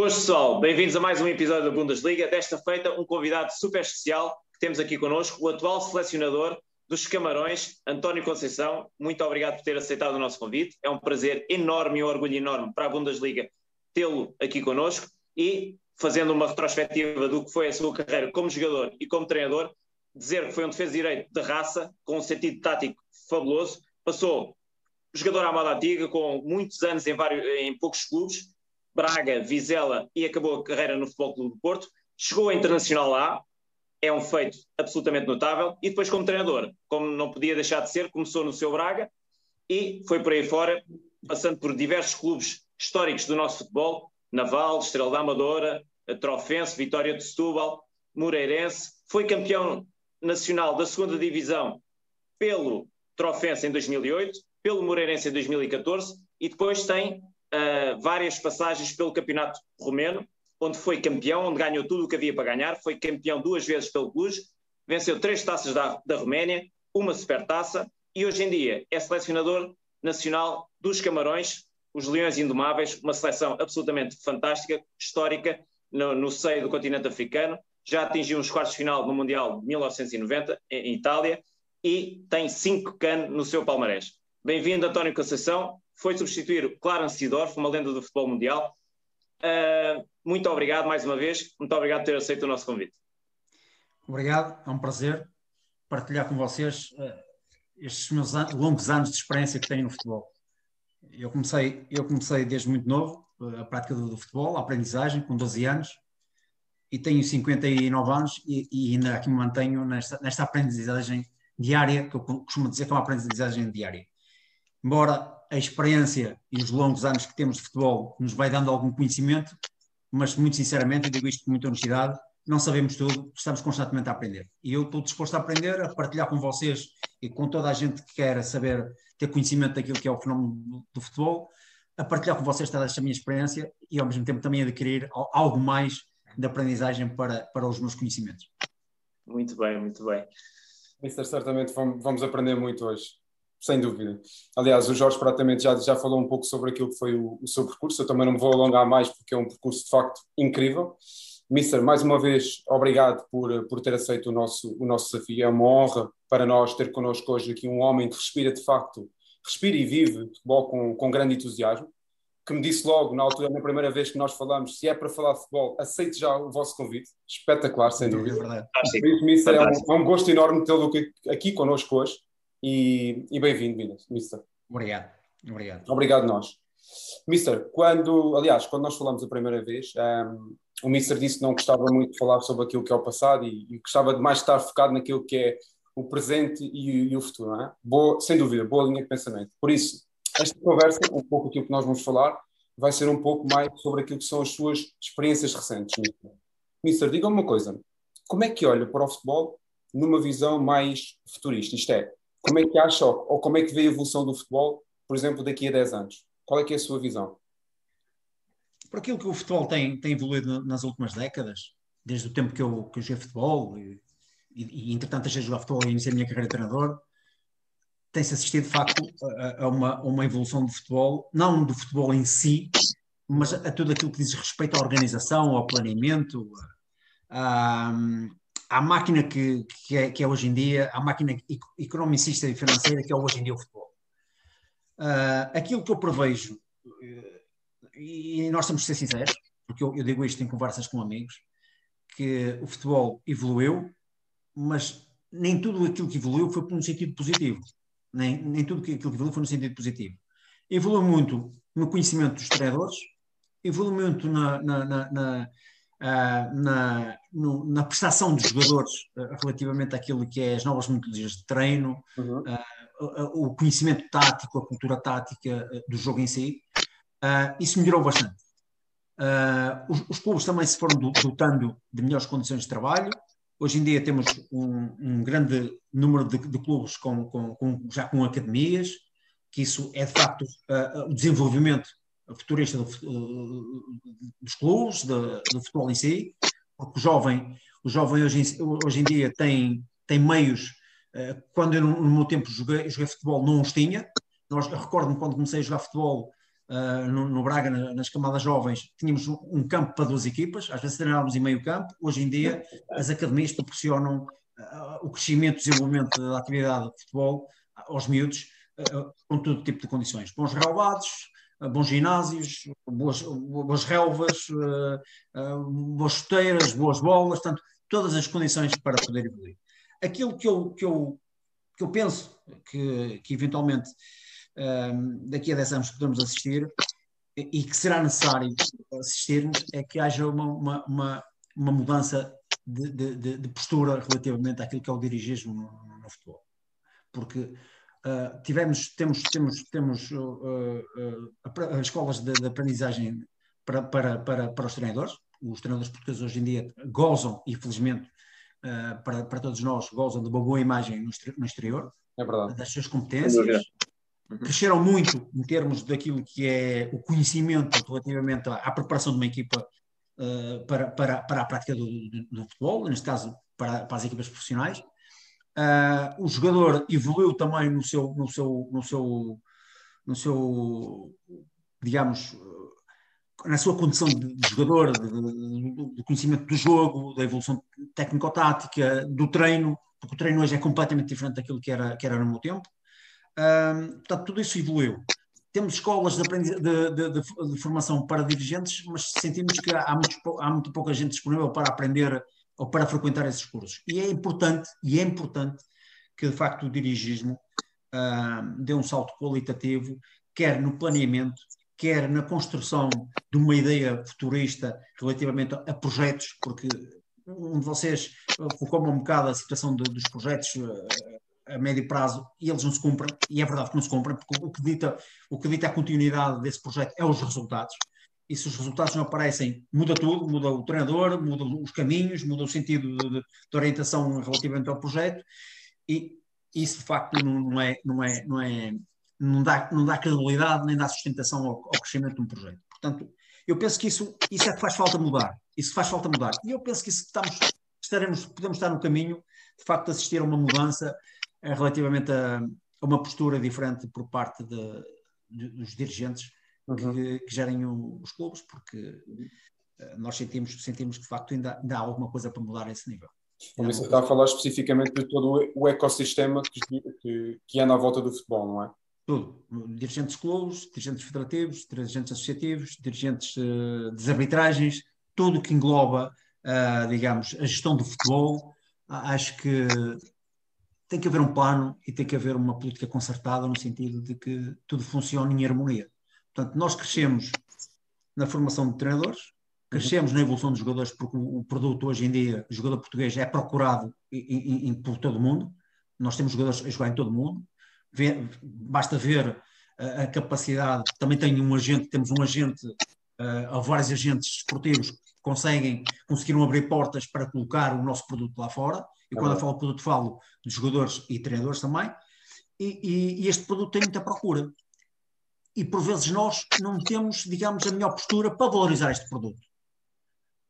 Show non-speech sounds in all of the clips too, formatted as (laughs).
Boas pessoal, bem-vindos a mais um episódio da Bundesliga. Desta feita, um convidado super especial que temos aqui connosco, o atual selecionador dos Camarões, António Conceição. Muito obrigado por ter aceitado o nosso convite. É um prazer enorme e um orgulho enorme para a Bundesliga tê-lo aqui connosco e fazendo uma retrospectiva do que foi a sua carreira como jogador e como treinador, dizer que foi um defesa direito de raça, com um sentido tático fabuloso, passou jogador à moda antiga, com muitos anos em, vários, em poucos clubes, Braga, Vizela e acabou a carreira no Futebol Clube do Porto. Chegou a Internacional lá, é um feito absolutamente notável. E depois, como treinador, como não podia deixar de ser, começou no seu Braga e foi por aí fora, passando por diversos clubes históricos do nosso futebol: Naval, Estrela da Amadora, Trofense, Vitória de Setúbal, Moreirense. Foi campeão nacional da segunda divisão pelo Trofense em 2008, pelo Moreirense em 2014 e depois tem uh, várias passagens pelo Campeonato Romeno, onde foi campeão, onde ganhou tudo o que havia para ganhar, foi campeão duas vezes pelo Cluj, venceu três taças da, da Roménia, uma supertaça e hoje em dia é selecionador nacional dos Camarões, os Leões Indomáveis, uma seleção absolutamente fantástica, histórica, no, no seio do continente africano, já atingiu os quartos de final no Mundial de 1990 em Itália e tem cinco can no seu palmarés. Bem-vindo, António Conceição. Foi substituir Clarence Sidorf, uma lenda do futebol mundial. Uh, muito obrigado mais uma vez. Muito obrigado por ter aceito o nosso convite. Obrigado, é um prazer partilhar com vocês uh, estes meus an longos anos de experiência que tenho no futebol. Eu comecei, eu comecei desde muito novo uh, a prática do, do, futebol, a aprendizagem, com 12 anos, e tenho 59 anos e, e ainda aqui me mantenho nesta, nesta aprendizagem diária, que eu costumo dizer que é uma aprendizagem diária embora a experiência e os longos anos que temos de futebol nos vai dando algum conhecimento, mas muito sinceramente, eu digo isto com muita honestidade, não sabemos tudo, estamos constantemente a aprender. E eu estou disposto a aprender, a partilhar com vocês e com toda a gente que quer saber, ter conhecimento daquilo que é o fenómeno do, do futebol, a partilhar com vocês toda esta minha experiência e ao mesmo tempo também adquirir algo mais de aprendizagem para, para os meus conhecimentos. Muito bem, muito bem. Mister, certamente vamos aprender muito hoje sem dúvida. Aliás, o Jorge praticamente já, já falou um pouco sobre aquilo que foi o, o, seu percurso, eu também não me vou alongar mais porque é um percurso de facto incrível. Mister, mais uma vez, obrigado por, por ter aceito o nosso, o nosso desafio. É uma honra para nós ter connosco hoje aqui um homem que respira de facto, respira e vive futebol com, com grande entusiasmo, que me disse logo, na altura, na primeira vez que nós falamos, se é para falar de futebol, aceite já o vosso convite. Espetacular, sem dúvida. É verdade. Mister, é um, é um gosto enorme tê-lo aqui, aqui connosco hoje e, e bem-vindo, Mister. Obrigado. Obrigado. Obrigado nós. Mister, quando, aliás, quando nós falamos a primeira vez, um, o Mister disse que não gostava muito de falar sobre aquilo que é o passado e, e gostava de mais estar focado naquilo que é o presente e, e o futuro, não é? Boa, sem dúvida, boa linha de pensamento. Por isso, esta conversa, um pouco aquilo que nós vamos falar, vai ser um pouco mais sobre aquilo que são as suas experiências recentes. Mister, Mister diga uma coisa, como é que olha para o futebol numa visão mais futurista? Isto é, como é que acha ou como é que vê a evolução do futebol, por exemplo, daqui a 10 anos? Qual é que é a sua visão? Por aquilo que o futebol tem, tem evoluído nas últimas décadas, desde o tempo que eu, que eu joguei futebol e, e, e entretanto deixei de futebol e iniciei a minha carreira de treinador, tem-se assistido de facto a, a, uma, a, uma, evolução do futebol, não do futebol em si, mas a tudo aquilo que diz respeito à organização, ao planeamento, a, à máquina que, que, é, que é hoje em dia, à máquina economicista e financeira que é hoje em dia o futebol. Uh, aquilo que eu prevejo, uh, e nós temos de ser sinceros, porque eu, eu, digo isto em conversas com amigos, que o futebol evoluiu, mas nem tudo aquilo que evoluiu foi por um sentido positivo. Nem, nem tudo aquilo que evoluiu foi no sentido positivo. Evoluiu muito no conhecimento dos treinadores, evoluiu muito na, na, na, na uh, na, no, na prestação dos jogadores uh, relativamente àquilo que é as novas metodologias de treino, uhum. uh, o conhecimento tático, a cultura tática do jogo em si, isso melhorou bastante. Os, os, clubes também se foram dotando de melhores condições de trabalho. Hoje em dia temos um, um grande número de, de clubes com, com, com, já com academias, que isso é de facto o desenvolvimento futurista do, dos clubes, do, do, futebol em si, porque o jovem, o jovem hoje, hoje em dia tem, tem meios, uh, quando eu no, meu tempo joguei, joguei futebol não os tinha, Nós, recordo-me quando comecei a jogar futebol, uh, no, no, Braga, nas camadas jovens, tínhamos um campo para duas equipas, às vezes treinávamos em meio campo. Hoje em dia, as academias proporcionam o crescimento e desenvolvimento da atividade de futebol aos miúdos com todo tipo de condições. Bons relevados, bons ginásios, boas, boas relvas, boas chuteiras, boas bolas, portanto, todas as condições para poder evoluir. Aquilo que eu, que eu, que eu penso que, que eventualmente daqui a 10 anos podemos assistir e que será necessário assistirmos é que haja uma, uma, uma, uma mudança de, de, de, postura relativamente àquilo que é o dirigismo no, no futebol. Porque uh, tivemos, temos, temos, temos uh, uh, escolas de, de, aprendizagem para, para, para, para os treinadores. Os treinadores portugueses hoje em dia gozam, infelizmente, para, para todos nós, gozam de uma boa imagem no, no exterior, é das suas competências. Uhum. cresceram muito em termos daquilo que é o conhecimento relativamente à, à preparação de uma equipa para, para, para a prática do, do, do, futebol, neste caso para, para as equipas profissionais. Uh, o jogador evoluiu também no seu, no seu, no seu, no seu digamos, na sua condição de, jogador, do conhecimento do jogo, da evolução técnico-tática, do treino, porque o treino hoje é completamente diferente daquilo que era, que era no meu tempo portanto, tudo isso evoluiu. Temos escolas de, de, de, de, formação para dirigentes, mas sentimos que há muito, há muito pouca gente disponível para aprender ou para frequentar esses cursos. E é importante, e é importante que de facto o dirigismo uh, dê um salto qualitativo, quer no planeamento, quer na construção de uma ideia futurista relativamente a projetos, porque um de vocês focou um bocado a situação de, dos projetos a médio prazo e eles não se cumprem, e é verdade que não se cumprem, porque o que dita, o que dita a continuidade desse projeto é os resultados. E se os resultados não aparecem, muda tudo, muda o treinador, muda os caminhos, muda o sentido de, de, orientação relativamente ao projeto, e isso de facto não, é, não, é, não, é, não, dá, não dá credibilidade nem dá sustentação ao, ao crescimento de um projeto. Portanto, eu penso que isso, isso é que faz falta mudar. Isso faz falta mudar. E eu penso que isso estamos, estaremos, podemos estar no caminho, de facto, de assistir a uma mudança é relativamente a, a, uma postura diferente por parte de, de, dos dirigentes uhum. que, que, gerem o, os clubes, porque uh, nós sentimos, sentimos que de facto ainda, ainda há alguma coisa para mudar a esse nível. Você está a falar especificamente de todo o ecossistema que, que, que anda à volta do futebol, não é? Tudo. Dirigentes de clubes, dirigentes federativos, dirigentes associativos, dirigentes uh, das arbitragens, tudo o que engloba, uh, digamos, a gestão do futebol. Acho que tem que haver um plano e tem que haver uma política concertada no sentido de que tudo funcione em harmonia. Portanto, nós crescemos na formação de treinadores, crescemos na evolução dos jogadores, porque o produto hoje em dia, o jogador português, é procurado em, em, por todo o mundo. Nós temos jogadores a jogar em todo o mundo. Vê, basta ver a, a, capacidade. Também tem um agente, temos um agente, uh, ou vários agentes esportivos que conseguem, conseguiram abrir portas para colocar o nosso produto lá fora e quando eu falo produto, falo de jogadores e treinadores também. E, e, e, este produto tem muita procura. E por vezes nós não temos, digamos, a melhor postura para valorizar este produto.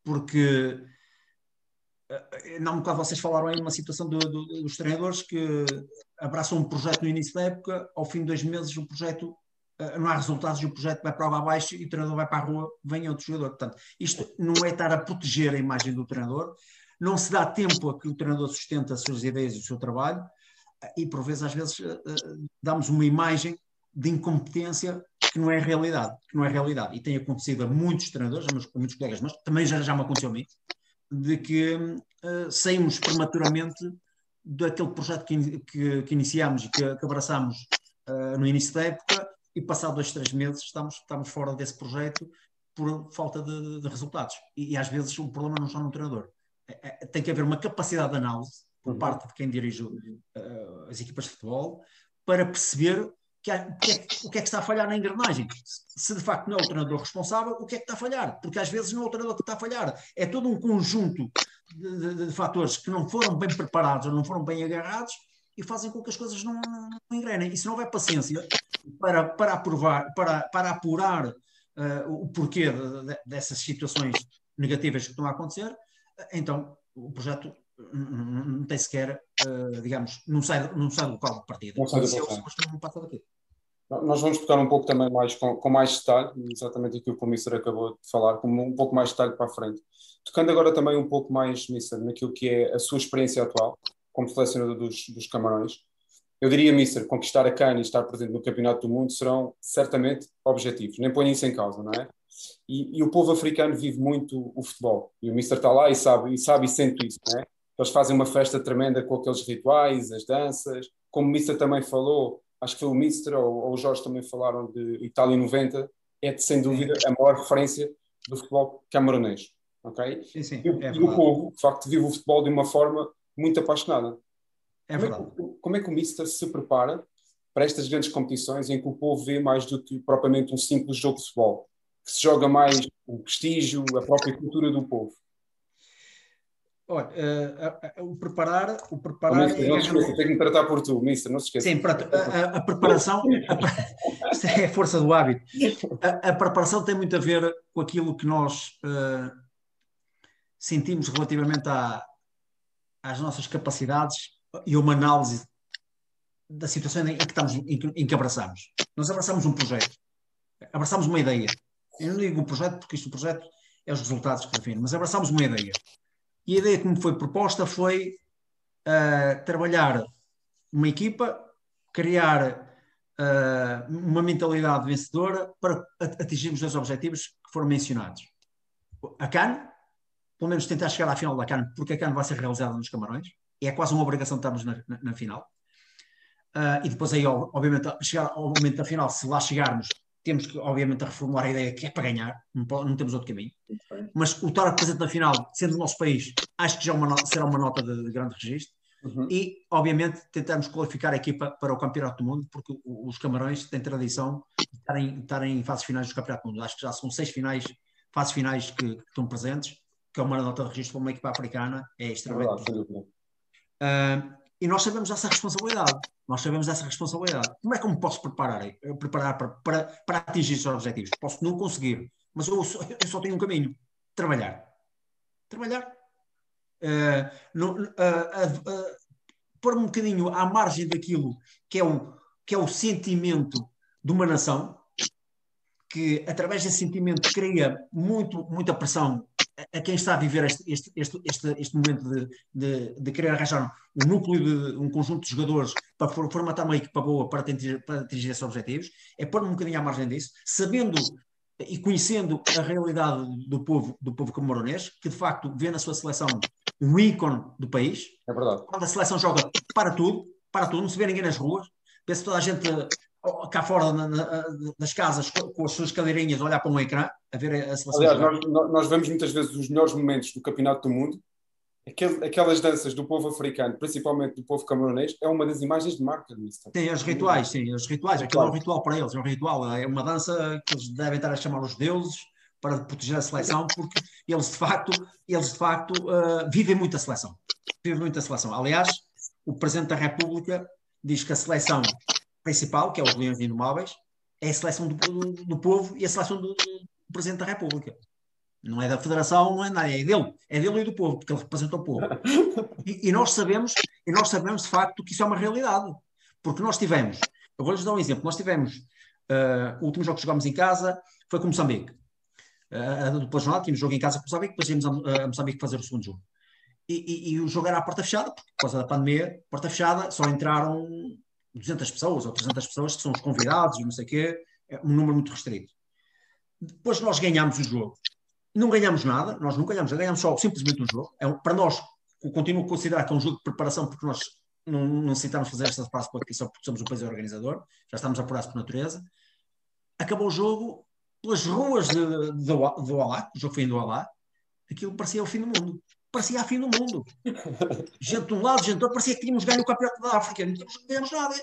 Porque, eh, não um bocado vocês falaram aí numa situação do, do, dos treinadores que abraçam um projeto no início da época, ao fim de dois meses o projeto eh, não há resultados e o projeto vai para água abaixo e o treinador vai para a rua, vem outro jogador. Portanto, isto não é estar a proteger a imagem do treinador, não se dá tempo a que o treinador sustente as suas ideias e o seu trabalho, e por vezes, às vezes, eh, eh, damos uma imagem de incompetência que não é realidade, que não é realidade. E tem acontecido a muitos treinadores, a muitos colegas mas também já, já me aconteceu a mim, de que uh, saímos prematuramente daquele projeto que, que, que iniciámos e que, que abraçámos uh, no início da época e passado dois, três meses estamos, estamos fora desse projeto por falta de, de resultados. E, e, às vezes o problema não está no treinador. É, é, tem que haver uma capacidade de análise por uhum. parte de quem dirige uh, as equipas de futebol para perceber que há, o, que é, o, que é, que está a falhar na engrenagem. Se de facto não é o treinador responsável, o que é que está a falhar? Porque às vezes não é o treinador que está a falhar, é todo um conjunto de, de, de fatores que não foram bem preparados ou não foram bem agarrados e fazem com que as coisas não, não, não engrenem. E se não houver paciência para, para, aprovar, para, para apurar uh, o porquê de, dessas situações negativas que estão a acontecer, então o projeto não tem sequer, uh, digamos, não sai, não sai do local de partida. Não sai do local. Nós vamos tocar um pouco também mais com, com mais detalhe, exatamente aquilo que o Mister acabou de falar, com um pouco mais detalhe para a frente. Tocando agora também um pouco mais, Mister, naquilo que é a sua experiência atual como selecionador dos, dos Camarões. Eu diria, Mister, conquistar a CAN e estar presente no Campeonato do Mundo serão certamente objetivos, nem ponho isso em causa, não é? E, e, o povo africano vive muito o futebol, e o Mister está lá e sabe, e sabe e sente isso, não é? Eles fazem uma festa tremenda com aqueles rituais, as danças, como o Mister também falou, acho que foi o Mister ou, ou o Jorge também falaram de Itália 90, é de, sem dúvida a maior referência do futebol camaronês. Ok? Sim, sim, e, é e o povo, de facto, vive o futebol de uma forma muito apaixonada. É verdade. Como é, que, como é que o Mister se prepara para estas grandes competições em que o povo vê mais do que propriamente um simples jogo de futebol? Que se joga mais o prestígio, a própria cultura do povo? Olha, uh, uh, uh, o preparar. O preparar oh, mister, não se esqueça, tem que me tratar por tu, Mister, não se esqueça. Sim, pronto, a, a, preparação. (laughs) A, isto é a força do hábito. A, a, preparação tem muito a ver com aquilo que nós sentimos relativamente à, às nossas capacidades e uma análise da situação em que estamos, em que, em que abraçamos. Nós abraçamos um projeto, abraçamos uma ideia. Eu não digo um projeto porque isto o projeto é os resultados que definem, mas abraçamos uma ideia e a ideia que me foi proposta foi uh, trabalhar uma equipa, criar uh, uma mentalidade vencedora para atingirmos os objetivos que foram mencionados. A CAN, pelo menos tentar chegar à final da CAN, porque a CAN vai ser realizada nos Camarões, e é quase uma obrigação estarmos na, na, na final. Uh, e depois aí, obviamente, chegar ao momento da final, se lá chegarmos, temos que, obviamente, reformular a ideia que é para ganhar, não, não temos outro caminho. Mas o estar presente na final, sendo o nosso país, acho que já uma, será uma nota de, de grande registro. Uhum. E, obviamente, tentarmos qualificar a equipa para o Campeonato do Mundo, porque os Camarões têm tradição de estarem, estarem em fases finais do Campeonato do Mundo. Acho que já são seis finais, fases finais que, que estão presentes, que é uma nota de registro para uma equipa africana, é extremamente. É uh, e nós sabemos essa responsabilidade. Nós sabemos essa responsabilidade. Como é que eu me posso preparar, preparar para, para, para atingir esses objetivos? Posso não conseguir, mas eu só, eu só tenho um caminho: trabalhar. Trabalhar. Uh, no, uh, uh, pôr um bocadinho à margem daquilo que é o, que é o sentimento de uma nação, que através desse sentimento cria muito, muita pressão a quem está a viver este, este, este, este, momento de, de, de, querer arranjar um núcleo de um conjunto de jogadores para formatar uma equipa boa para atingir, para atingir esses objetivos, é pôr um bocadinho à margem disso, sabendo e conhecendo a realidade do povo, do povo camoronês, que de facto vê na sua seleção um ícone do país. É verdade. Quando a seleção joga para tudo, para tudo, não se vê ninguém nas ruas, vê-se toda a gente cá fora na, na, das casas com, as suas cadeirinhas, olhar para um ecrã, a ver a seleção. Aliás, nós, nós, vemos muitas vezes os melhores momentos do Campeonato do Mundo, aquelas danças do povo africano, principalmente do povo camaronês, é uma das imagens de marca do Sim, os rituais, sim, os rituais. Aquilo é um ritual para eles, é um ritual, é uma dança que eles devem estar a chamar os deuses para proteger a seleção, porque eles de facto, eles de facto uh, vivem muito a seleção. Vivem muito a seleção. Aliás, o Presidente da República diz que a seleção principal, que é os Leões Indomáveis, é a seleção do, do, povo e a seleção do, do, Presidente da República. Não é da Federação, não é nada, é dele, é dele e do povo, porque ele representa o povo. E, e, nós sabemos, e nós sabemos de facto que isso é uma realidade, porque nós tivemos, eu vou-lhes dar um exemplo, nós tivemos, uh, o último jogo que jogámos em casa foi com Moçambique. Uh, a jornada, tínhamos jogo em casa com Moçambique, depois íamos a, a Moçambique fazer o segundo jogo. E, e, e, o jogo era à porta fechada, por causa da pandemia, porta fechada, só entraram 200 pessoas ou 300 pessoas que são os convidados e não sei o quê, é um número muito restrito. Depois nós ganhámos o jogo. Não ganhamos nada, nós não ganhamos, ganhamos só simplesmente um jogo. É um, para nós, continuo a considerar que é um jogo de preparação porque nós não, não necessitamos fazer esta fase porque só porque somos o país organizador, já estamos apurados por natureza. Acabou o jogo pelas ruas do Alá, o jogo foi em Alá, aquilo parecia o fim do mundo parecia a fim do mundo. Gente de um lado, gente do outro, parecia que tínhamos ganho o Campeonato da África. Não ganhamos nada.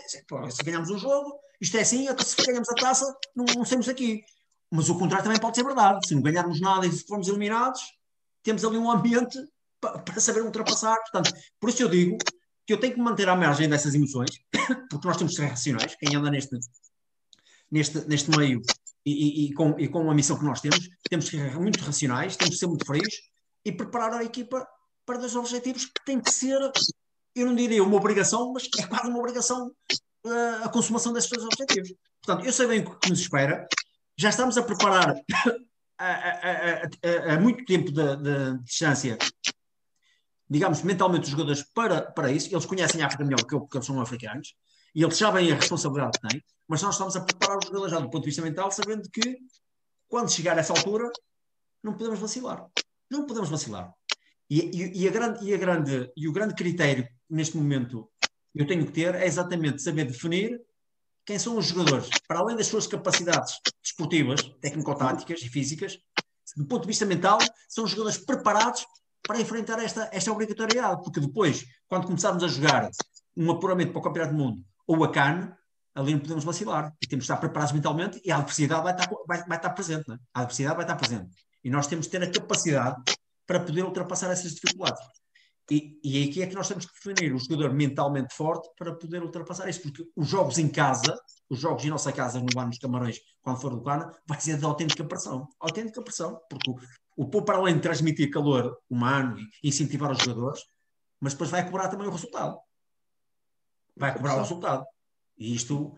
se ganhamos um jogo, isto é assim, até se ganhamos a taça, não, não saímos aqui. Mas o contrário também pode ser verdade. Se não ganharmos nada e formos eliminados, temos ali um ambiente para, para saber ultrapassar. Portanto, por isso eu digo que eu tenho que manter a margem dessas emoções, (coughs) porque nós temos que ser racionais. Quem anda neste, neste, neste meio e, e, e, com, e com a missão que nós temos, temos que ser muito racionais, temos que ser muito frios e preparar a equipa para dois objetivos que tem que ser, eu não diria uma obrigação, mas é quase uma obrigação uh, a consumação desses dois objetivos. Portanto, eu sei bem o que nos espera, já estamos a preparar a muito tempo de, de, distância, digamos, mentalmente os jogadores para, para isso. Eles conhecem a África melhor que, eu, porque eles são africanos e eles sabem a responsabilidade que têm, mas nós estamos a preparar os jogadores já do ponto de vista mental, sabendo que quando chegar a essa altura não podemos vacilar. Não podemos vacilar. E, e, e, a grande, e, a grande, e o grande critério neste momento eu tenho que ter é exatamente saber definir quem são os jogadores, para além das suas capacidades desportivas, técnico-táticas e físicas, do ponto de vista mental, são os jogadores preparados para enfrentar esta, esta obrigatoriedade, porque depois, quando começarmos a jogar um apuramento para o Campeonato do Mundo ou a CAN, ali não podemos vacilar e temos que estar preparados mentalmente e a adversidade vai estar, vai, vai estar presente, é? a adversidade vai estar presente e nós temos que ter a capacidade para poder ultrapassar essas dificuldades. E, e aqui é que nós temos que definir o jogador mentalmente forte para poder ultrapassar isso, porque os jogos em casa, os jogos em nossa casa, no ano dos Camarões, quando for do Cana, vai ser de autêntica pressão. Autêntica pressão, porque o, o para além de transmitir calor humano e incentivar os jogadores, mas depois vai cobrar também o resultado. Vai cobrar o resultado. E isto,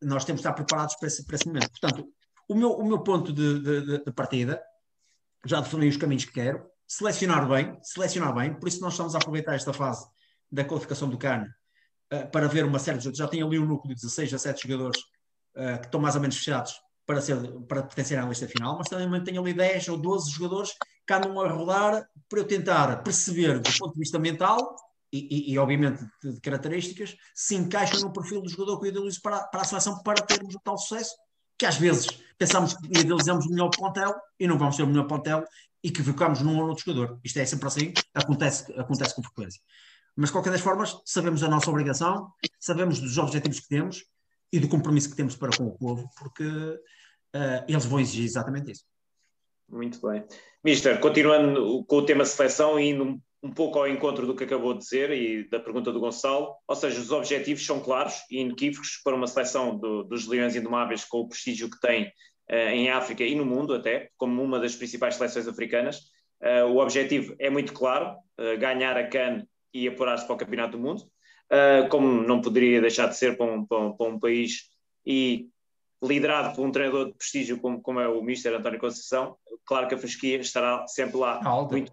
nós temos de estar preparados para esse, para esse momento. Portanto, o meu, o meu ponto de, de, de partida, já defini os caminhos que quero, selecionar bem, selecionar bem, por isso nós estamos a aproveitar esta fase da qualificação do CAN uh, para ver uma série de jogadores. Já tem ali um núcleo de 16 a 7 jogadores uh, que estão mais ou menos fechados para, ser, para pertencerem à lista final, mas também tenho ali 10 ou 12 jogadores que andam a rodar para eu tentar perceber do ponto de vista mental e, e, e obviamente de, de, características se encaixam no perfil do jogador que eu idealizo para, para a seleção para termos o tal sucesso que às vezes pensamos que idealizamos o melhor plantel e não vamos ter o melhor plantel e que focamos num ou outro jogador. Isto é sempre assim, acontece, acontece com frequência. Mas, de qualquer das formas, sabemos a nossa obrigação, sabemos dos objetivos que temos e do compromisso que temos para com o povo, porque uh, eles vão exigir exatamente isso. Muito bem. Mister, continuando com o tema seleção e indo um pouco ao encontro do que acabou de dizer e da pergunta do Gonçalo, ou seja, os objetivos são claros e inequívocos para uma seleção do, dos Leões Indomáveis com o prestígio que tem eh, em África e no mundo até, como uma das principais seleções africanas. Eh, o objetivo é muito claro, eh, ganhar a CAN e apurar-se para o Campeonato do Mundo, como não poderia deixar de ser para um, para um, para um país e liderado por um treinador de prestígio como, como é o Mister António Conceição, claro que a fasquia estará sempre lá. Alta. Muito...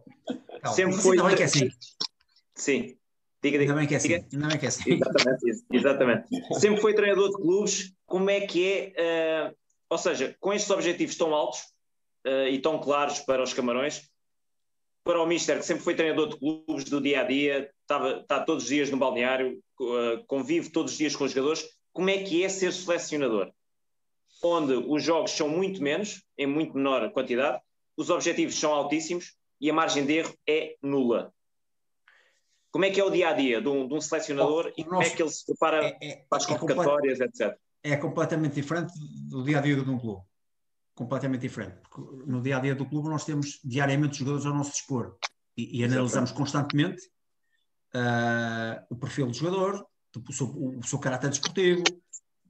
Sempre foi. Bem que é assim. Sim. Diga, diga. Ainda bem que é assim. Ainda bem que é assim. Exatamente, exatamente. Sempre foi treinador de clubes. Como é que é uh, ou seja, com estes objetivos tão altos uh, e tão claros para os Camarões, para o Mister, que sempre foi treinador de clubes do dia a dia, estava, está todos os dias no balneário, uh, convive todos os dias com os jogadores, como é que é ser selecionador? Onde os jogos são muito menos, em muito menor quantidade, os objetivos são altíssimos e a margem de erro é nula. Como é que é o dia a dia de um, de um selecionador oh, e como é que ele se prepara é, é, para as é convocatórias, etc? é completamente diferente do dia a dia de um clube. Completamente diferente. Porque no dia a dia do clube nós temos diariamente jogadores ao nosso dispor e, e analisamos constantemente uh, o perfil do jogador, o seu, o seu caráter desportivo,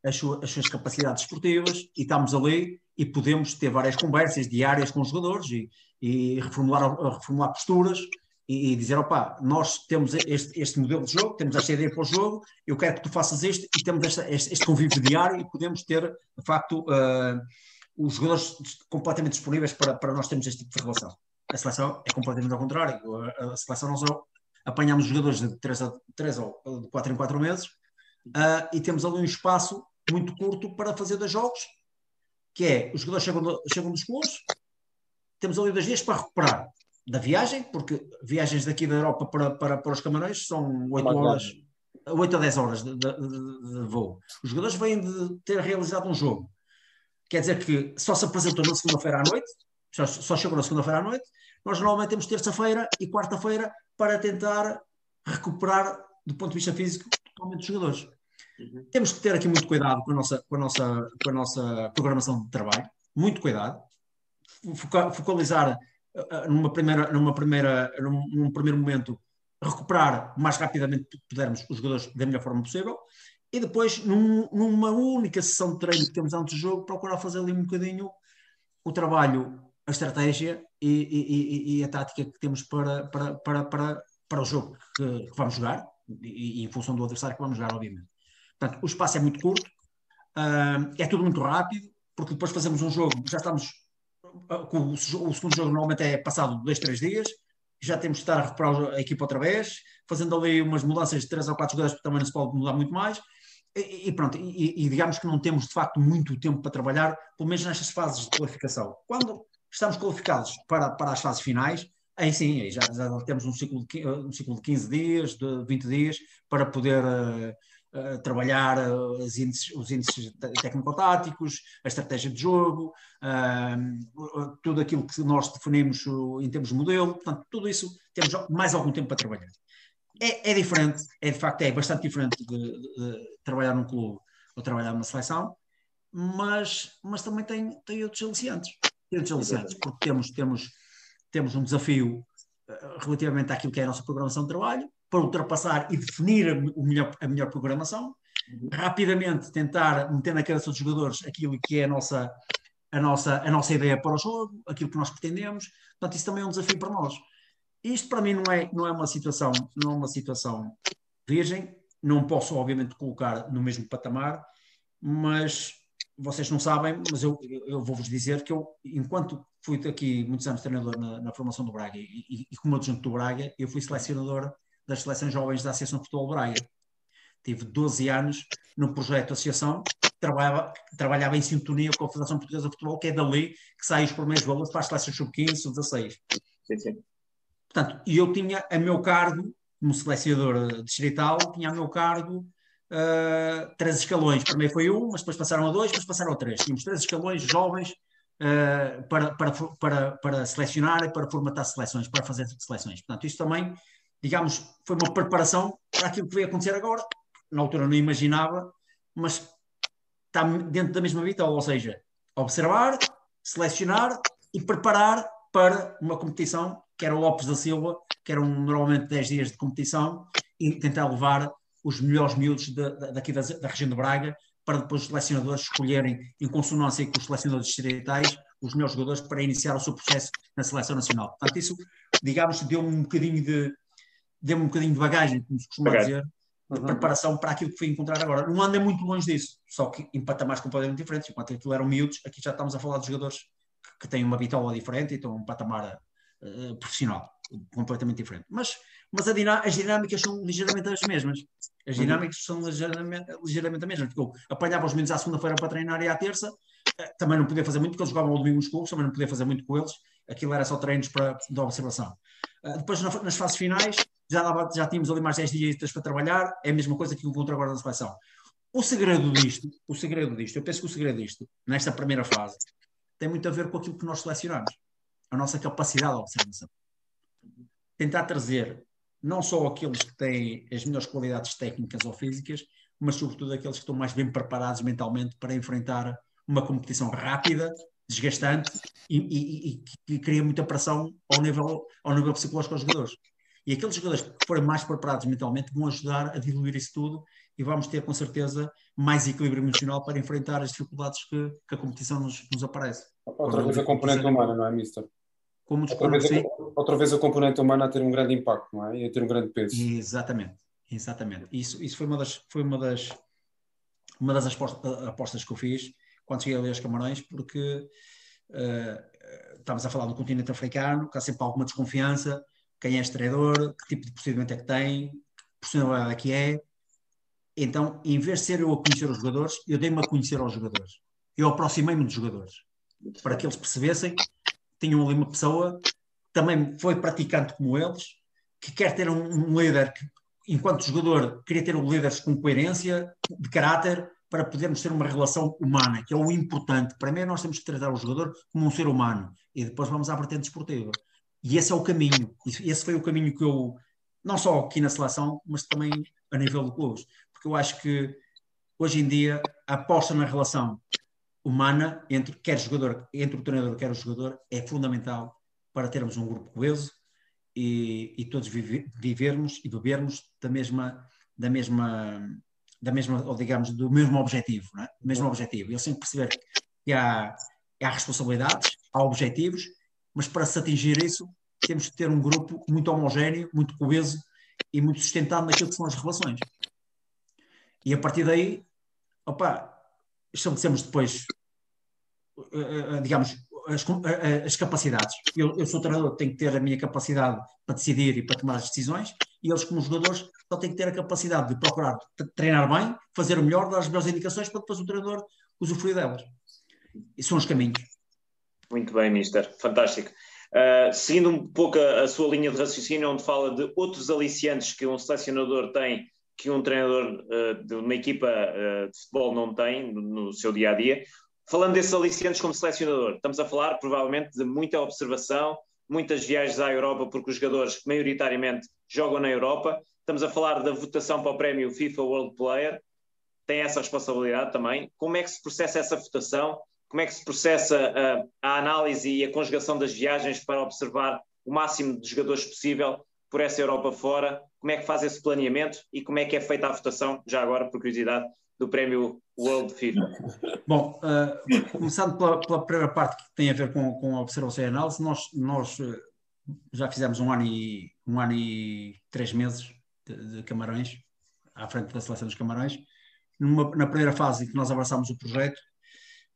as, suas, as suas capacidades esportivas e estamos ali e podemos ter várias conversas diárias com os jogadores e, e reformular, reformular posturas e, e dizer, opá, nós temos este, este, modelo de jogo, temos esta ideia para o jogo, eu quero que tu faças este e temos esta, este, este, convívio diário e podemos ter, de facto, uh, os jogadores completamente disponíveis para, para nós termos este tipo de relação. A seleção é completamente ao contrário. A, a seleção nós apanhamos jogadores de 3, a 3 ou de 4 em 4 meses uh, e temos ali um espaço muito curto para fazer dois jogos, que é, os jogadores chegam, do, chegam dos clubes, temos ali dois dias para recuperar da viagem, porque viagens daqui da Europa para, para, para os Camarões são 8 horas, 8 a 10 horas de, de, de, voo. Os jogadores vêm de ter realizado um jogo. Quer dizer que só se apresentou na segunda-feira à noite, só, só chegou na segunda-feira à noite. Nós normalmente temos terça-feira e quarta-feira para tentar recuperar, do ponto de vista físico, totalmente os jogadores. Uhum. Temos que ter aqui muito cuidado com a nossa, com a nossa, com a nossa programação de trabalho, muito cuidado, focalizar numa primeira, numa primeira, num, num, primeiro momento, recuperar o mais rapidamente que pudermos os jogadores da melhor forma possível e depois, num, numa única sessão de treino que temos antes do jogo, procurar fazer ali um bocadinho o trabalho, a estratégia e, e, e, e a tática que temos para, para, para, para, para o jogo que, que vamos jogar e, e, em função do adversário que vamos jogar, obviamente. Portanto, o espaço é muito curto, uh, é tudo muito rápido, porque depois fazemos um jogo, já estamos. Uh, o, o, segundo jogo normalmente é passado dois, três dias, já temos de estar a recuperar a equipa outra vez, fazendo ali umas mudanças de três ou quatro jogadores, porque também não se pode mudar muito mais. E, pronto, e, e, digamos que não temos de facto muito tempo para trabalhar, pelo menos nestas fases de qualificação. Quando estamos qualificados para, para as fases finais, aí sim, aí já, já temos um ciclo, de, um ciclo de 15 dias, de 20 dias, para poder uh, uh, trabalhar uh, índices, os índices técnico-táticos, a estratégia de jogo, tudo aquilo que nós definimos em termos de modelo, portanto, tudo isso temos mais algum tempo para trabalhar. É, é diferente, é de facto, é bastante diferente de, de, de, trabalhar num clube ou trabalhar numa seleção, mas, mas também tem, tem outros aliciantes. Tem outros aliciantes, porque temos, temos, temos um desafio relativamente àquilo que é a nossa programação de trabalho, para ultrapassar e definir a melhor, a melhor programação, uhum. rapidamente tentar meter na cabeça dos jogadores aquilo que é a nossa, a, nossa, a nossa ideia para o jogo, aquilo que nós pretendemos. Portanto, isso também é um desafio para nós. Isto para mim não é, não é uma situação, não é uma situação virgem, não posso obviamente colocar no mesmo patamar, mas vocês não sabem, mas eu, eu vou-vos dizer que eu, enquanto fui aqui muitos anos treinador na, na formação do Braga e, e, e como adjunto do Braga, eu fui selecionador das seleções jovens da Associação de Futebol Braga. Tive 12 anos no projeto Associação, trabalhava, trabalhava em sintonia com a Federação Portuguesa de Futebol, que é dali que saem os primeiros valores para as seleções sub-15, sub-16. Sim, sim. Portanto, eu tinha a meu cargo, como selecionador distrital, tinha a meu cargo uh, três escalões. Primeiro foi um, mas depois passaram a dois, depois passaram a três. Tínhamos três escalões jovens uh, para, para, para, para selecionar e para formatar seleções, para fazer seleções. Portanto, isso também digamos, foi uma preparação para aquilo que veio acontecer agora. Na altura não imaginava, mas está dentro da mesma vitória, ou seja, observar, selecionar e preparar para uma competição que era o Lopes da Silva, que eram normalmente 10 dias de competição, e tentar levar os melhores miúdos de, de, daqui da, da, região de Braga, para depois os selecionadores escolherem, em consonância com os selecionadores distritais, os melhores jogadores para iniciar o seu processo na seleção nacional. Portanto, isso, digamos, deu um bocadinho de, deu-me um bocadinho de bagagem, como se costuma bagagem. dizer, de uhum. preparação para aquilo que fui encontrar agora. Não anda muito longe disso, só que em patamares completamente diferentes. Enquanto aquilo eram miúdos, aqui já estamos a falar de jogadores que, que têm uma bitola diferente e estão um patamar uh, profissional completamente diferente. Mas, mas as dinâmicas são ligeiramente as mesmas. As uhum. dinâmicas uhum. são ligeiramente, ligeiramente as mesmas. Porque eu apanhava os meninos à segunda-feira para treinar e à terça, uh, também não podia fazer muito, porque eles jogavam ao domingo nos clubes, também não podia fazer muito com eles. Aquilo era só treinos para, de observação. Uh, depois, nas fases finais, já, dava, já tínhamos ali mais 10 dias para trabalhar, é a mesma coisa que encontro agora na seleção. O segredo disto, o segredo disto, eu penso que o segredo disto, nesta primeira fase, tem muito a ver com aquilo que nós selecionamos, a nossa capacidade de observação. Tentar trazer não só aqueles que têm as melhores qualidades técnicas ou físicas, mas sobretudo aqueles que estão mais bem preparados mentalmente para enfrentar uma competição rápida, desgastante e, e, que cria muita pressão ao nível, ao nível psicológico aos jogadores. E aqueles jogadores que forem mais preparados mentalmente vão ajudar a diluir isso tudo e vamos ter, com certeza, mais equilíbrio emocional para enfrentar as dificuldades que, que a competição nos, nos aparece. Outra vez a componente humana, não é, Mister? Como outra, vez a, outra vez a componente humana a ter um grande impacto, não é? E a ter um grande peso. Exatamente, exatamente. Isso, isso foi uma das, foi uma das, uma das apostas que eu fiz quando cheguei ali aos Camarões, porque uh, estamos a falar do continente africano, que há sempre alguma desconfiança, quem é este treinador, que tipo de procedimento é que tem, que personalidade é que é. Então, em vez de ser eu a conhecer os jogadores, eu dei-me a conhecer aos jogadores. Eu aproximei-me dos jogadores, para que eles percebessem que tinham ali uma pessoa também foi praticante como eles, que quer ter um, um líder que, enquanto jogador, queria ter um líder com coerência, de caráter, para podermos ter uma relação humana, que é o importante. Primeiro, nós temos que tratar o jogador como um ser humano e depois vamos à vertente esportiva. E esse é o caminho. Esse foi o caminho que eu, não só aqui na seleção, mas também a nível de clubes. Porque eu acho que hoje em dia a aposta na relação humana entre quer jogador, entre o treinador quer o jogador é fundamental para termos um grupo coeso e, e todos viver, vivermos e bebermos da mesma da mesma da mesma ou digamos do mesmo objetivo, não é? mesmo objetivo. Eu sempre perceber que há, há responsabilidades, há objetivos mas para se atingir isso, temos que ter um grupo muito homogéneo, muito coeso e muito sustentado naquilo que são as relações. E a partir daí, opa, estabelecemos depois, uh, uh, digamos, as, as capacidades. Eu, eu, sou treinador, tenho que ter a minha capacidade para decidir e para tomar as decisões, e eles, como jogadores, só têm que ter a capacidade de procurar treinar bem, fazer o melhor, dar as melhores indicações para depois o treinador usufruir delas. E são os caminhos. Muito bem, Mister. Fantástico. Uh, seguindo um pouco a, a, sua linha de raciocínio, onde fala de outros aliciantes que um selecionador tem que um treinador uh, de uma equipa uh, de futebol não tem no, no, seu dia a dia. Falando desses aliciantes como selecionador, estamos a falar provavelmente de muita observação, muitas viagens à Europa, porque os jogadores maioritariamente jogam na Europa. Estamos a falar da votação para o prémio FIFA World Player, tem essa responsabilidade também. Como é que se processa essa votação? Como é que se processa a, a análise e a conjugação das viagens para observar o máximo de jogadores possível por essa Europa fora? Como é que faz esse planeamento e como é que é feita a votação, já agora, por curiosidade, do prémio World FIFA? (laughs) Bom, uh, começando pela, pela, primeira parte que tem a ver com, com a observação e análise, nós, nós uh, já fizemos um ano e, um ano e três meses de, de Camarões, à frente da seleção dos Camarões. Numa, na primeira fase em que nós abraçámos o projeto,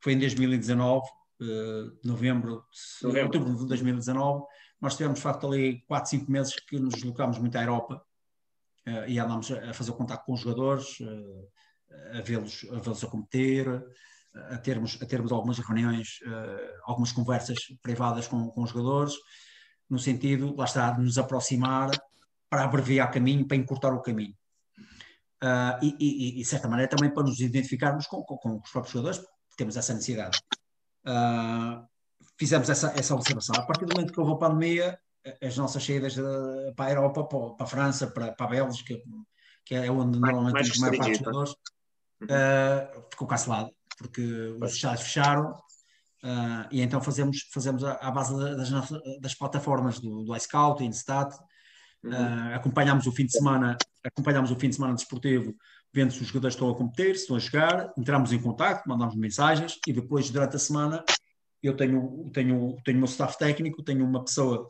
foi em 2019, uh, novembro, novembro, outubro de 2019, nós tivemos, de facto, ali 4, 5 meses que nos deslocámos muito à Europa uh, e andámos a fazer o contato com os jogadores, uh, a vê-los a, vê a competer, a termos, a termos algumas reuniões, algumas conversas privadas com, com os jogadores, no sentido, lá está, de nos aproximar para abreviar caminho, para encurtar o caminho. Uh, e, e, e, de certa maneira, também para nos identificarmos com, com, com os próprios jogadores, temos essa necessidade. Uh, fizemos essa, essa observação. A partir do momento que houve a pandemia, as nossas saídas para a Europa, para, para a França, para, para a Bélgica, que é onde normalmente temos a maior parte dos jogadores, uh, ficou cancelado, porque os estados fecharam e então fazemos, fazemos à base das, das plataformas do, do iScout, InStat, uh, uhum. acompanhamos o fim de semana, acompanhamos o fim de semana desportivo, vendo se os jogadores estão a competir, se estão a jogar, entramos em contato, mandamos mensagens e depois durante a semana eu tenho, tenho, tenho o meu staff técnico, tenho uma pessoa,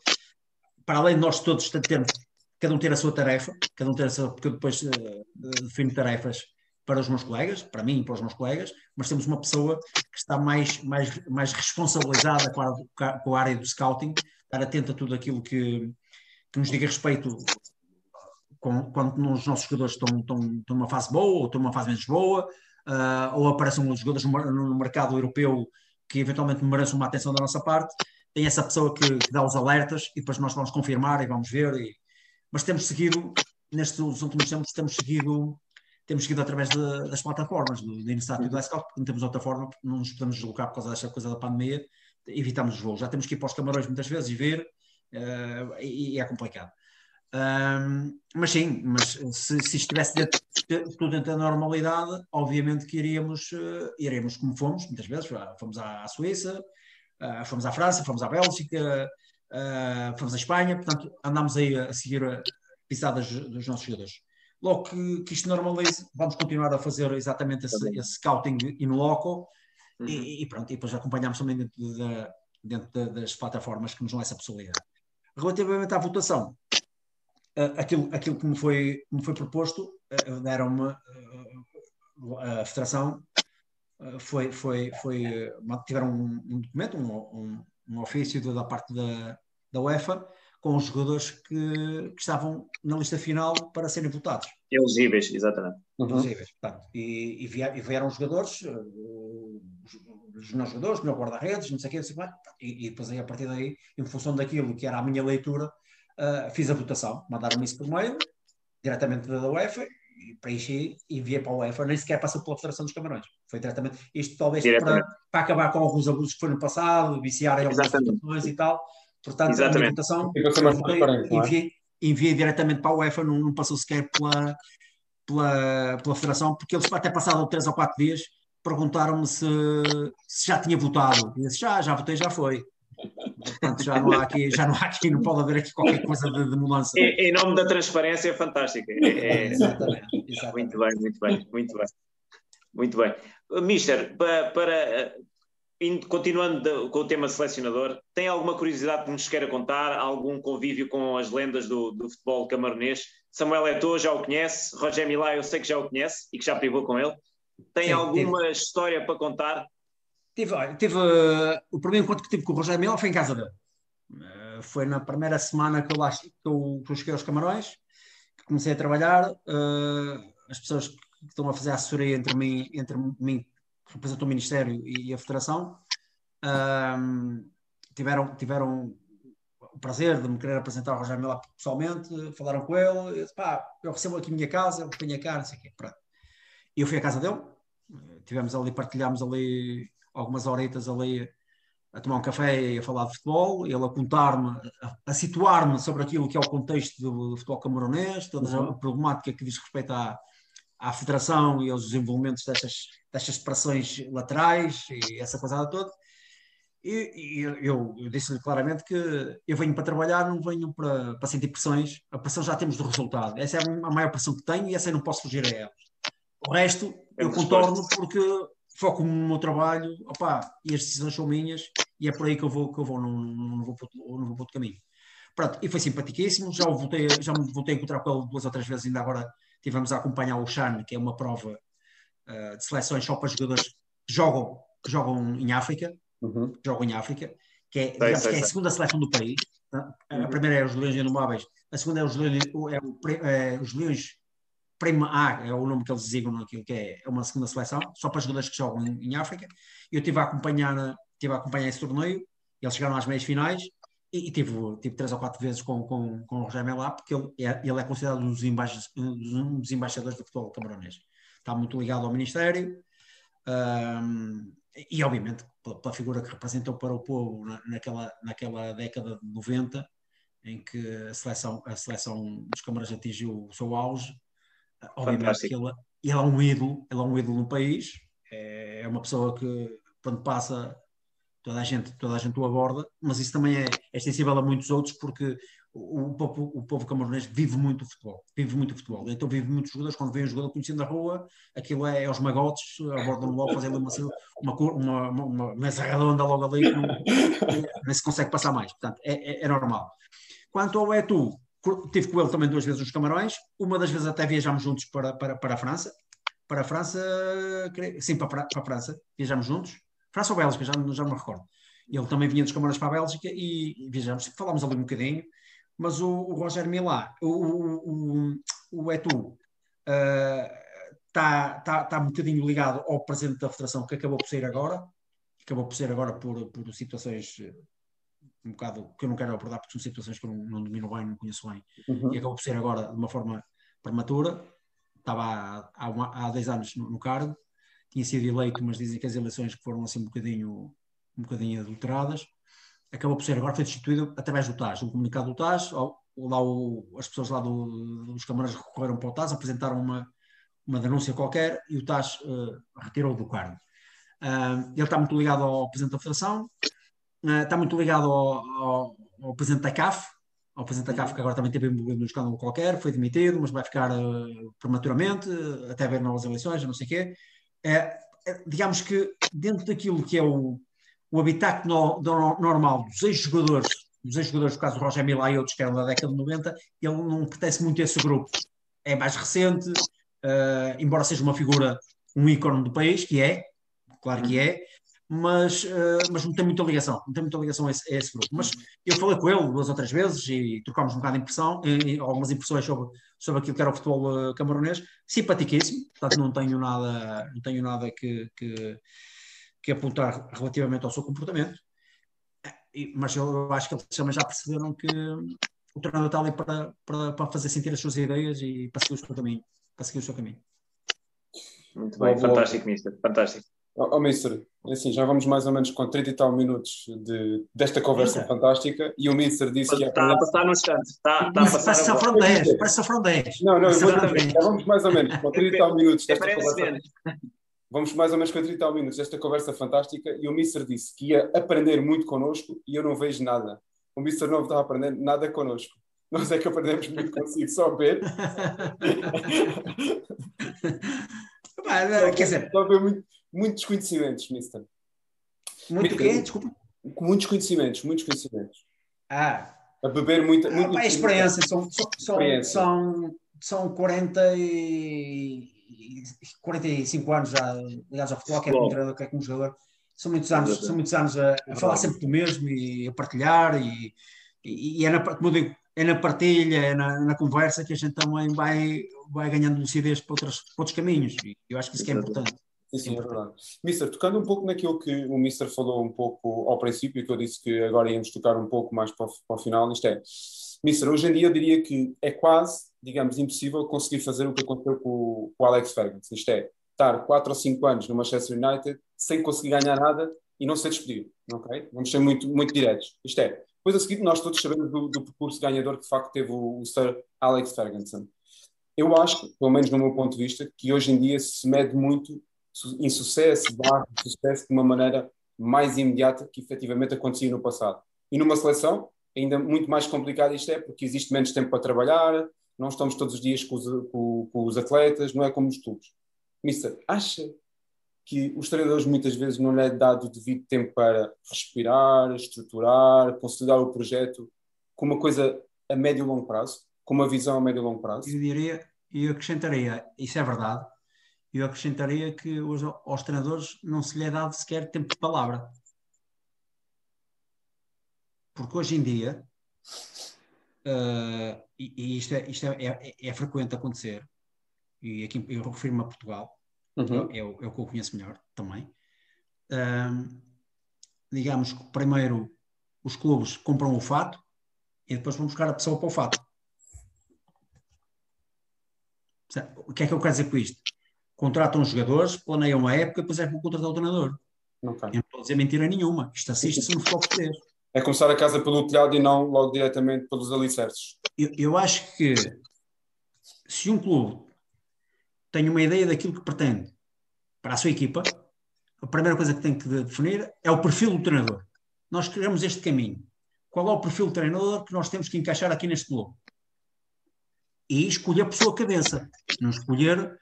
para além de nós todos termos, cada um ter a sua tarefa, cada um ter a sua, porque eu depois uh, defino tarefas para os meus colegas, para mim e para os meus colegas, mas temos uma pessoa que está mais, mais, mais responsabilizada com a, com a área do scouting, estar atenta a tudo aquilo que, que nos diga respeito quando os nossos jogadores estão, estão, estão numa fase boa ou estão numa fase menos boa, uh, ou aparecem os jogadores no, mercado europeu que eventualmente mereçam uma atenção da nossa parte, tem essa pessoa que, que, dá os alertas e depois nós vamos confirmar e vamos ver. E... Mas temos seguido, nestes últimos tempos, temos seguido temos seguido através de, das plataformas do, do Instat e do iScout, porque não temos outra forma, não nos podemos deslocar por causa desta coisa da pandemia, evitamos os voos. Já temos que ir para os camarões muitas vezes e ver, uh, e, e, é complicado. Um, mas sim, mas se, se estivesse dentro, tudo dentro da normalidade, obviamente que iríamos, uh, iríamos como fomos, muitas vezes, fomos à, à Suíça, uh, fomos à França, fomos à Bélgica, uh, fomos à Espanha, portanto andámos aí a, a seguir a pisadas dos nossos jogadores. Logo que, que isto normalize, vamos continuar a fazer exatamente esse, esse scouting in loco uhum. e, e, pronto, e depois acompanhamos também dentro, de, dentro de, das plataformas que nos dão essa possibilidade. Relativamente à votação, aquilo, aquilo que, me foi, me foi proposto, uh, deram-me uh, a federação, foi, foi, foi, tiveram um, um documento, um, um, um ofício da parte da, da UEFA, com os jogadores que, que, estavam na lista final para serem votados. Elegíveis, exatamente. Uhum. Elegíveis, portanto. E, e, vieram, e vieram jogadores, os meus jogadores, o meu guarda-redes, não sei o quê, sei e, e depois aí, a partir daí, em função daquilo que era a minha leitura, uh, fiz a votação, mandaram-me isso por mail, diretamente da UEFA, e preenchi e enviei para a UEFA, nem sequer passou pela Federação dos Camarões. Foi diretamente, isto talvez para, para, acabar com alguns abusos que foram no passado, viciar em algumas votações e tal, Portanto, Exatamente. a votação enviei, enviei diretamente para a UEFA, não, não passou sequer pela, pela, pela Federação, porque eles até passaram três ou quatro dias perguntaram-me se, se, já tinha votado. E disse, já, já votei, já foi. Portanto, já não há aqui, já não há aqui, não pode haver aqui qualquer coisa de, de mudança. Em, em, nome da transparência é fantástica. É, é... Exatamente, exatamente, Muito bem, muito bem, muito bem. Muito bem. Mister, para, para continuando com o tema selecionador, tem alguma curiosidade que nos queira contar? Algum convívio com as lendas do, do futebol camaronês? Samuel Eto'o já o conhece, Roger Milá eu sei que já o conhece e que já privou com ele. Tem Sim, alguma tive. história para contar? Tive uh, o primeiro encontro que tive com o Roger Milá foi em casa dele. Uh, foi na primeira semana que eu, lá, que eu, que eu cheguei aos Camarões, que comecei a trabalhar. Uh, as pessoas que estão a fazer a assessoria entre mim, entre mim que representou o Ministério e, a Federação, tiveram, tiveram o prazer de me querer apresentar ao Rogério Milá pessoalmente, falaram com ele, eu disse, pá, eu recebo aqui a minha casa, ele venha cá, não sei o quê, pronto. E eu fui à casa dele, tivemos ali, partilhámos ali algumas horitas ali a tomar um café e a falar de futebol, ele a contar-me, a, a situar-me sobre aquilo que é o contexto do, do futebol camaronês, toda uhum. a problemática que diz respeito à, à federação e aos desenvolvimentos destas, destas separações laterais e essa coisa toda. E, e eu, eu disse-lhe claramente que eu venho para trabalhar, não venho para, para sentir pressões. A pressão já temos do resultado. Essa é a maior pressão que tenho e essa eu não posso fugir a ela. O resto é eu contorno porque foco no meu trabalho opa, e as decisões são minhas e é por aí que eu vou, que eu vou não, não, vou, não vou para outro caminho. Pronto, e foi simpaticíssimo, já, voltei, já me voltei a encontrar com ele duas ou três vezes, ainda agora tivemos a acompanhar o Chan, que é uma prova uh, de seleções só para jogadores que jogam, que jogam em África, uhum. jogam em África, que é, digamos, sei, que é a segunda seleção do país. Tá? Uhum. A primeira é os Leões Indomáveis, a segunda é os Leões, é, o, é, os Leões Prima A, é o nome que eles designam que é, é uma segunda seleção, só para jogadores que jogam em, em África. Eu estive a acompanhar, tive a acompanhar esse torneio, eles chegaram às meias finais e, e tive, tive três ou quatro vezes com, com, com o Rogério Melá, porque ele é, ele é considerado um dos, um dos embaixadores do futebol camaronês. Está muito ligado ao Ministério um, e, obviamente, pela, figura que representou para o povo na, naquela, naquela década de 90, em que a seleção, a seleção dos Câmaras atingiu o seu auge. Obviamente que ele, ele, é um ídolo, ele é um ídolo no país, é, é uma pessoa que, quando passa toda a gente, toda a gente o aborda, mas isso também é, é extensível a muitos outros porque o, o, povo, o povo camaronês vive muito o futebol, vive muito o futebol, então vive muitos jogadores, quando vem um jogador conhecido na rua, aquilo é, é aos magotes, abordam logo, fazem uma, uma, uma, uma, uma mesa redonda logo ali, não, nem se consegue passar mais, portanto, é, é, é normal. Quanto ao Etu, tive com ele também duas vezes nos Camarões, uma das vezes até viajámos juntos para, para, para a França, para a França, sim, para, para a França, viajámos juntos, França ou Bélgica, já, já não me recordo. Ele também vinha dos Camarões para a Bélgica e, e viajamos, falámos ali um bocadinho, mas o, o Roger Milá, o, o, o, o Etu, está uh, tá, tá um bocadinho ligado ao presidente da federação, que acabou por sair agora, acabou por sair agora por, por situações um bocado que eu não quero abordar porque são situações que eu não, não domino bem, não conheço bem, uhum. e acabou por sair agora de uma forma prematura, estava há, há, há 10 anos no, no cargo, tinha sido eleito, mas dizem que as eleições foram assim um bocadinho, um bocadinho adulteradas. Acabou por ser, agora foi destituído através do TAS, um comunicado do TAS, lá o, as pessoas lá do, dos câmaras recorreram para o TAS, apresentaram uma, uma denúncia qualquer e o TAS uh, retirou do cargo. Uh, ele está muito ligado ao Presidente da Federação, uh, está muito ligado ao, ao, ao, Presidente da CAF, ao Presidente da CAF que agora também teve envolvido num escândalo qualquer, foi demitido, mas vai ficar prematuramente, até haver novas eleições, não sei o quê. É, é, digamos que dentro daquilo que é o, o habitat no, do, normal dos ex-jogadores, dos ex-jogadores, no caso do Roger Milá e outros que eram da década de 90, ele não pertence muito a esse grupo. É mais recente, uh, embora seja uma figura, um ícone do país, que é, claro que é, mas, uh, mas não tem muita ligação, não tem muita ligação a esse, a esse, grupo. Mas eu falei com ele duas ou três vezes e trocámos um bocado de impressão, e, algumas impressões sobre, sobre aquilo que era o futebol uh, camaronês, simpaticíssimo, portanto não tenho nada, não tenho nada que, que, que apontar relativamente ao seu comportamento, e, mas eu acho que eles também já perceberam que o treinador está ali para, para, para fazer sentir as suas ideias e para seguir o seu caminho. Para seguir o seu caminho. Muito bem, fantástico, Mister, fantástico. Oh, oh Mister, é assim, já vamos mais ou menos com 30 e tal minutos de, desta conversa Eita. fantástica e o Mister disse que... Está a passar no instante, está, está a passar... Parece só foram 10, parece foram 10. Não, não, vou, já vamos mais ou menos com 30 e tal minutos desta conversa... Vamos mais ou menos com 30 e tal minutos desta conversa fantástica e o Mister disse que ia aprender muito connosco e eu não vejo nada. O Mister não está a aprender nada connosco. Nós é que aprendemos muito consigo, só ver. (laughs) Quer dizer... Muito muitos conhecimentos, Mister. Muito o quê? Desculpa. Muitos conhecimentos, muitos conhecimentos. Ah. A beber muita. Ah, pá, experiência, são, são, experiência. são, são 40 e 45 anos já ligados ao futebol, quer como treinador, quer como jogador. São muitos anos, são muitos anos a, a falar sempre do mesmo e a partilhar e, e, e é na, como eu digo, é na partilha, é na, na, conversa que a gente também vai, vai ganhando lucidez para, outros, para outros caminhos. E eu acho que isso é importante. Sim, sim, é verdade. Mister, tocando um pouco naquilo que o Mister falou um pouco ao princípio, que eu disse que agora íamos tocar um pouco mais para o, para o final, isto é, Mister, hoje em dia eu diria que é quase, digamos, impossível conseguir fazer o que aconteceu com, com o Alex Ferguson. Isto é, estar 4 ou 5 anos no Manchester United sem conseguir ganhar nada e não ser despedido, ok? Vamos ser muito, muito diretos. Isto é, depois a seguir nós todos sabemos do, do percurso ganhador que de facto teve o, o Sir Alex Ferguson. Eu acho, pelo menos no meu ponto de vista, que hoje em dia se mede muito em barra sucesso de uma maneira mais imediata que efetivamente acontecia no passado. E numa seleção, ainda muito mais complicado isto é, porque existe menos tempo para trabalhar, não estamos todos os dias com os, com, com os atletas, não é como nos clubes. Mister, acha que os treinadores muitas vezes não lhe é dado o devido tempo para respirar, estruturar, consolidar o projeto com uma coisa a médio e longo prazo, com uma visão a médio e longo prazo? Eu diria, eu acrescentaria, isso é verdade, eu acrescentaria que os, aos treinadores não se lhe é dado sequer tempo de palavra. Porque hoje em dia, uh, e, e, isto, é, isto é, é, é, frequente acontecer, e aqui eu refiro-me a Portugal, uhum. é, é, o, é, o, que eu conheço melhor também. Uh, digamos que primeiro os clubes compram o fato e depois vão buscar a pessoa para o fato. O que é que eu quero dizer com isto? Contratam os jogadores, planeiam uma época, depois é para contratar o treinador. Okay. não estou a dizer mentira nenhuma. Isto assiste-se no futebol português. É começar a casa pelo telhado e não logo diretamente pelos alicerces. Eu, eu acho que se um clube tem uma ideia daquilo que pretende para a sua equipa, a primeira coisa que tem que definir é o perfil do treinador. Nós queremos este caminho. Qual é o perfil do treinador que nós temos que encaixar aqui neste clube? E escolher por sua cabeça. Não escolher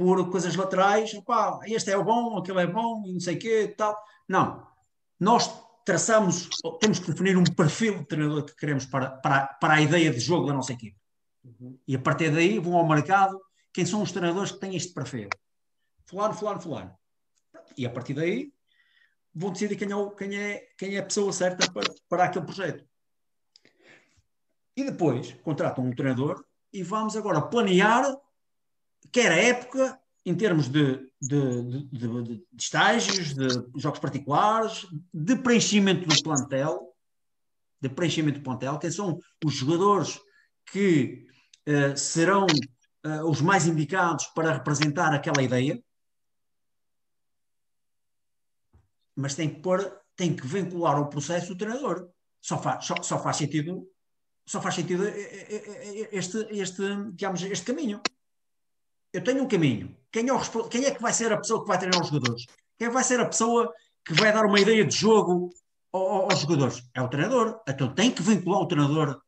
por coisas laterais, opá, este é o bom, aquele é bom, e não sei o quê, tal. Não. Nós traçamos, temos que definir um perfil de treinador que queremos para, para, para a ideia de jogo da nossa equipe. Uhum. E a partir daí vão ao mercado quem são os treinadores que têm este perfil. Fulano, fulano, fulano. E a partir daí vão decidir quem é, quem é, quem é a pessoa certa para, para aquele projeto. E depois contratam um treinador e vamos agora planear quer a época, em termos de, de, de, de, estágios, de jogos particulares, de preenchimento do plantel, de preenchimento do plantel, quem são os jogadores que uh, serão uh, os mais indicados para representar aquela ideia, mas tem que pôr, tem que vincular ao processo o treinador. Só faz, só, só faz sentido, só faz sentido eh, este, este, digamos, este caminho eu tenho um caminho. Quem é, o, quem é que vai ser a pessoa que vai treinar os jogadores? Quem vai ser a pessoa que vai dar uma ideia de jogo aos, jogadores? É o treinador. Então tem que vincular o treinador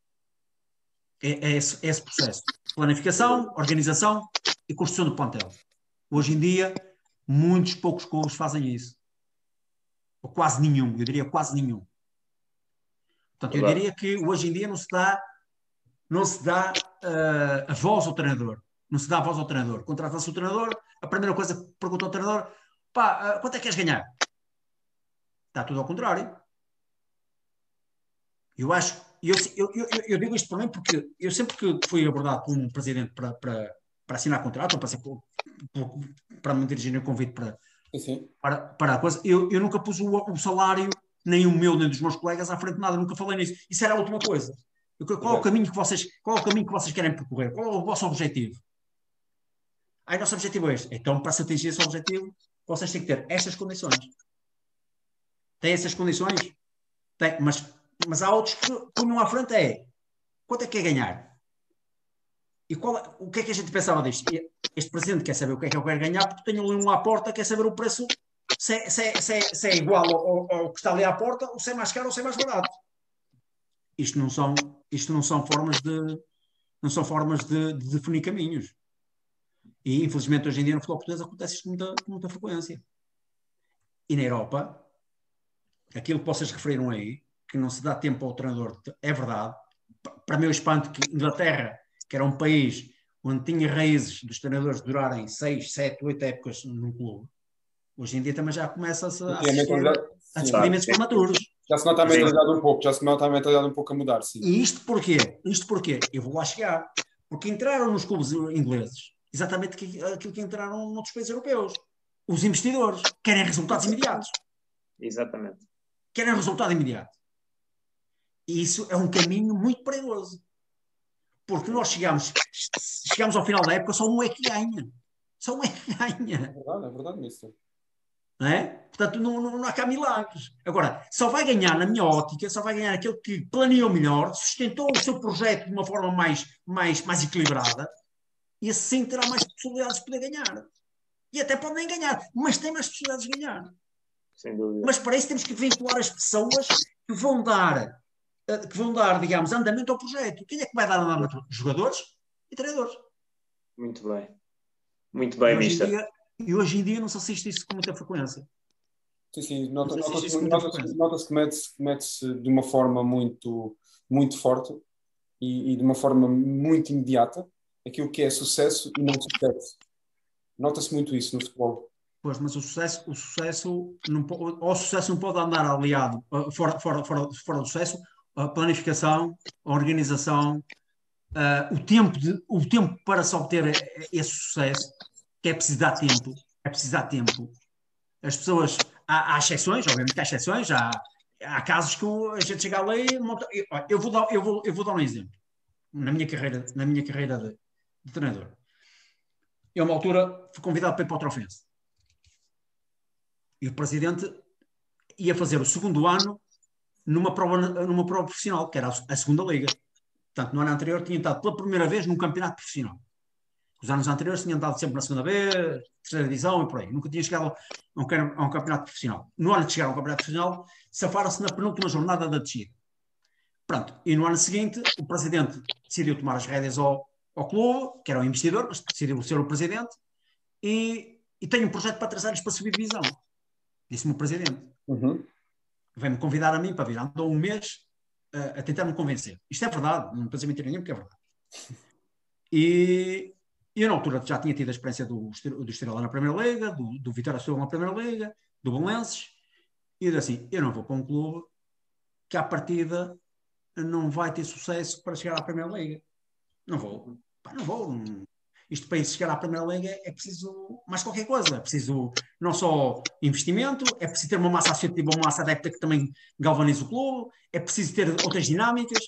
a, a, esse, a esse processo. Planificação, organização e construção do plantel. Hoje em dia, muitos poucos clubes fazem isso. Ou quase nenhum, eu diria quase nenhum. Portanto, eu diria que hoje em dia não se dá, não se dá uh, a voz ao treinador não se dá a voz ao treinador. Contrata-se o treinador, a primeira coisa que pergunta ao treinador, pá, uh, quanto é que queres ganhar? Está tudo ao contrário. Eu acho, eu, eu, eu, eu digo isto para mim porque eu sempre que fui abordado por um presidente para, para, para assinar contrato, ou para, ser, para me dirigir um convite para, para, para a coisa, eu, eu nunca pus o, o salário, nem o meu, nem dos meus colegas à frente de nada, nunca falei nisso. Isso era a última coisa. Qual é o caminho que vocês, qual é o caminho que vocês querem percorrer? Qual é o vosso objetivo? Aí, nosso objetivo é este. Então, para se atingir esse objetivo, vocês têm que ter estas condições. Tem essas condições? Tem, mas, mas há outros que punham à frente é quanto é que é ganhar? E qual, o que é que a gente pensava disto? Este presidente quer saber o que é que eu quero ganhar porque tenho ali um à porta, quer saber o preço, se, é, se, é, se, é, se é igual ao, ao, que está ali à porta, ou se é mais caro ou se é mais barato. Isto não são, isto não são formas de não são formas de, de definir caminhos. E, infelizmente, hoje em dia no futebol português acontece isto com muita, com muita frequência. E na Europa, aquilo que vocês referiram aí, que não se dá tempo ao treinador, é verdade. Para meu espanto, que Inglaterra, que era um país onde tinha raízes dos treinadores durarem 6, 7, 8 épocas num clube, hoje em dia também já começa-se a assistir a despedimentos prematuros. Já se nota a mentalidade um pouco, já se nota a mentalidade um pouco a mudar, sim. E isto porquê? Isto porquê? Eu vou lá chegar. Porque entraram nos clubes ingleses exatamente aquilo que entraram noutros países europeus. Os investidores querem resultados imediatos. Exatamente. Querem resultado imediato. E isso é um caminho muito perigoso. Porque nós chegamos, chegamos ao final da época, só um é que ganha. Só um é que ganha. É verdade, é verdade, Mister. Não é? Portanto, não, não, não há cá milagres. Agora, só vai ganhar, na minha ótica, só vai ganhar aquele que planeou melhor, sustentou o seu projeto de uma forma mais, mais, mais equilibrada, e esse sim terá mais possibilidades de poder ganhar. E até pode nem ganhar, mas tem mais possibilidades de ganhar. Sem dúvida. Mas para isso temos que vincular as pessoas que vão dar, eh, que vão dar, digamos, andamento ao projeto. Quem é que vai dar andamento? Jogadores e treinadores. Muito bem. Muito bem, Mister. E hoje em dia não se assiste isso com muita frequência. Sim, sim, nota-se nota nota que mete-se mete de uma forma muito, muito forte e, e, de uma forma muito imediata aquilo que é sucesso e não sucesso. Nota-se muito isso no futebol. Pois, mas o sucesso, o sucesso não, o sucesso não pode andar aliado, fora, fora, fora, fora do sucesso, a planificação, a organização, uh, o, tempo de, o tempo para se obter esse sucesso que é preciso dar tempo, é preciso dar tempo. As pessoas, há, há exceções, obviamente há exceções, há, há casos que a gente chega ali, eu, eu, vou dar, eu, vou, eu vou dar um exemplo. Na minha carreira, na minha carreira de, de treinador. Eu, uma altura, fui convidado para ir para o Trofense. E o presidente ia fazer o segundo ano numa prova, numa prova profissional, que era a segunda liga. Portanto, no ano anterior tinha estado pela primeira vez num campeonato profissional. Os anos anteriores tinham andado sempre na segunda B, terceira divisão e por aí. Nunca tinha chegado a um, a um campeonato profissional. No ano de chegar ao campeonato profissional, safaram-se na penúltima jornada da descida. Pronto. E no ano seguinte, o presidente decidiu tomar as rédeas ao, ao clube, que era o investidor, mas decidiu ser o presidente, e, e tem um projeto para três anos para subir divisão. Disse-me o presidente. Uhum. Vem-me convidar a mim para vir. Andou um mês uh, a tentar me convencer. Isto é verdade, não estou a dizer mentira nenhuma, porque é verdade. E, e eu, na altura, já tinha tido a experiência do, do Estrela na Primeira Liga, do, do Vitória Sul na Primeira Liga, do Belenenses, e eu disse assim: eu não vou para um clube que, à partida, não vai ter sucesso para chegar à Primeira Liga. Não vou. Pá, não vou. Isto para chegar à Primeira Liga é preciso mais qualquer coisa. É preciso não só investimento, é preciso ter uma massa associativa, uma massa adepta que também galvanize o clube, é preciso ter outras dinâmicas.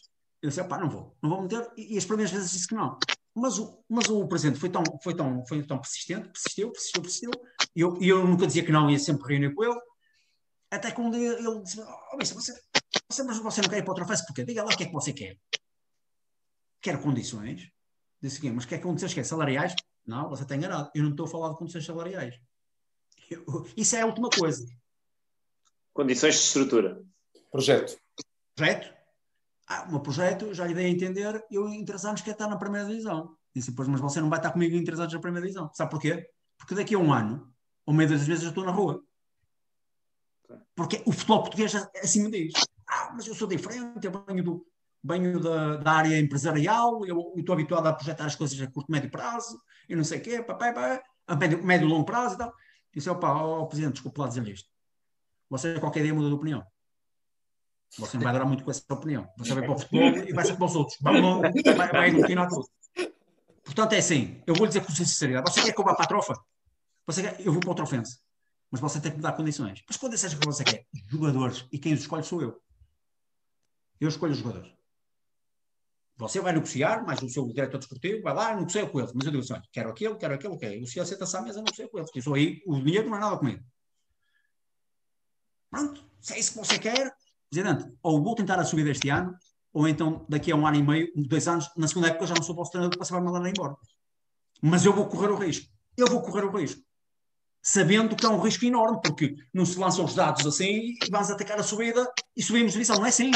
Eu disse, pá, não vou, não vou meter. E, e as primeiras vezes disse que não. Mas o, mas o presidente foi tão, foi, tão, foi tão persistente, persistiu, persistiu, persistiu, e eu, eu nunca dizia que não, ia sempre reunir com ele, até que um dia ele disse, oh, você, você, mas você não quer ir para outra fase, porque diga lá o que é que você quer. Quer condições? Disse aqui, mas quer condições que é salariais? Não, você está enganado. Eu não estou a falar de condições salariais. Eu, isso é a última coisa. Condições de estrutura. Projeto. Projeto? ah, o meu projeto, já lhe dei a entender, eu em três anos quero estar na primeira divisão. Disse, pois, mas você não vai estar comigo em três anos na primeira divisão. Sabe porquê? Porque daqui a um ano, ou meio das vezes, eu estou na rua. Porque o futebol português assim me diz. Ah, mas eu sou diferente, eu venho, do, venho da, da área empresarial, eu, estou habituado a projetar as coisas a curto, médio prazo, e não sei o quê, papai, papai, a médio, médio longo prazo e tal. Disse, opa, ó, Presidente, desculpe lá dizer isto. Você qualquer dia muda de opinião. Você não vai durar muito com essa opinião. Você vai para o futebol e vai ser para os outros. Vai, vai, vai aglutinar tudo. Portanto, é assim. Eu vou dizer com sinceridade. Você quer que eu vá para a trofa? Você quer, eu vou para o trofense. Mas você tem que me dar condições. Mas seja que você quer? Jogadores. E quem os escolhe sou eu. Eu escolho os jogadores. Você vai negociar, mas o seu diretor desportivo vai lá negocia com eles. Mas eu digo assim: quero aquilo, quero aquilo, ok. O senhor senta-se mesa e negocia com eles. Isso aí, o dinheiro não é nada comigo. Pronto. Se é isso que você quer, Presidente, ou vou tentar a subida este ano, ou então daqui a um ano e meio, dois anos, na segunda época já não sou vosso treinador, você vai mandar embora. Mas eu vou correr o risco. Eu vou correr o risco. Sabendo que é um risco enorme, porque não se lançam os dados assim e vamos atacar a subida e subimos divisão. Não é assim.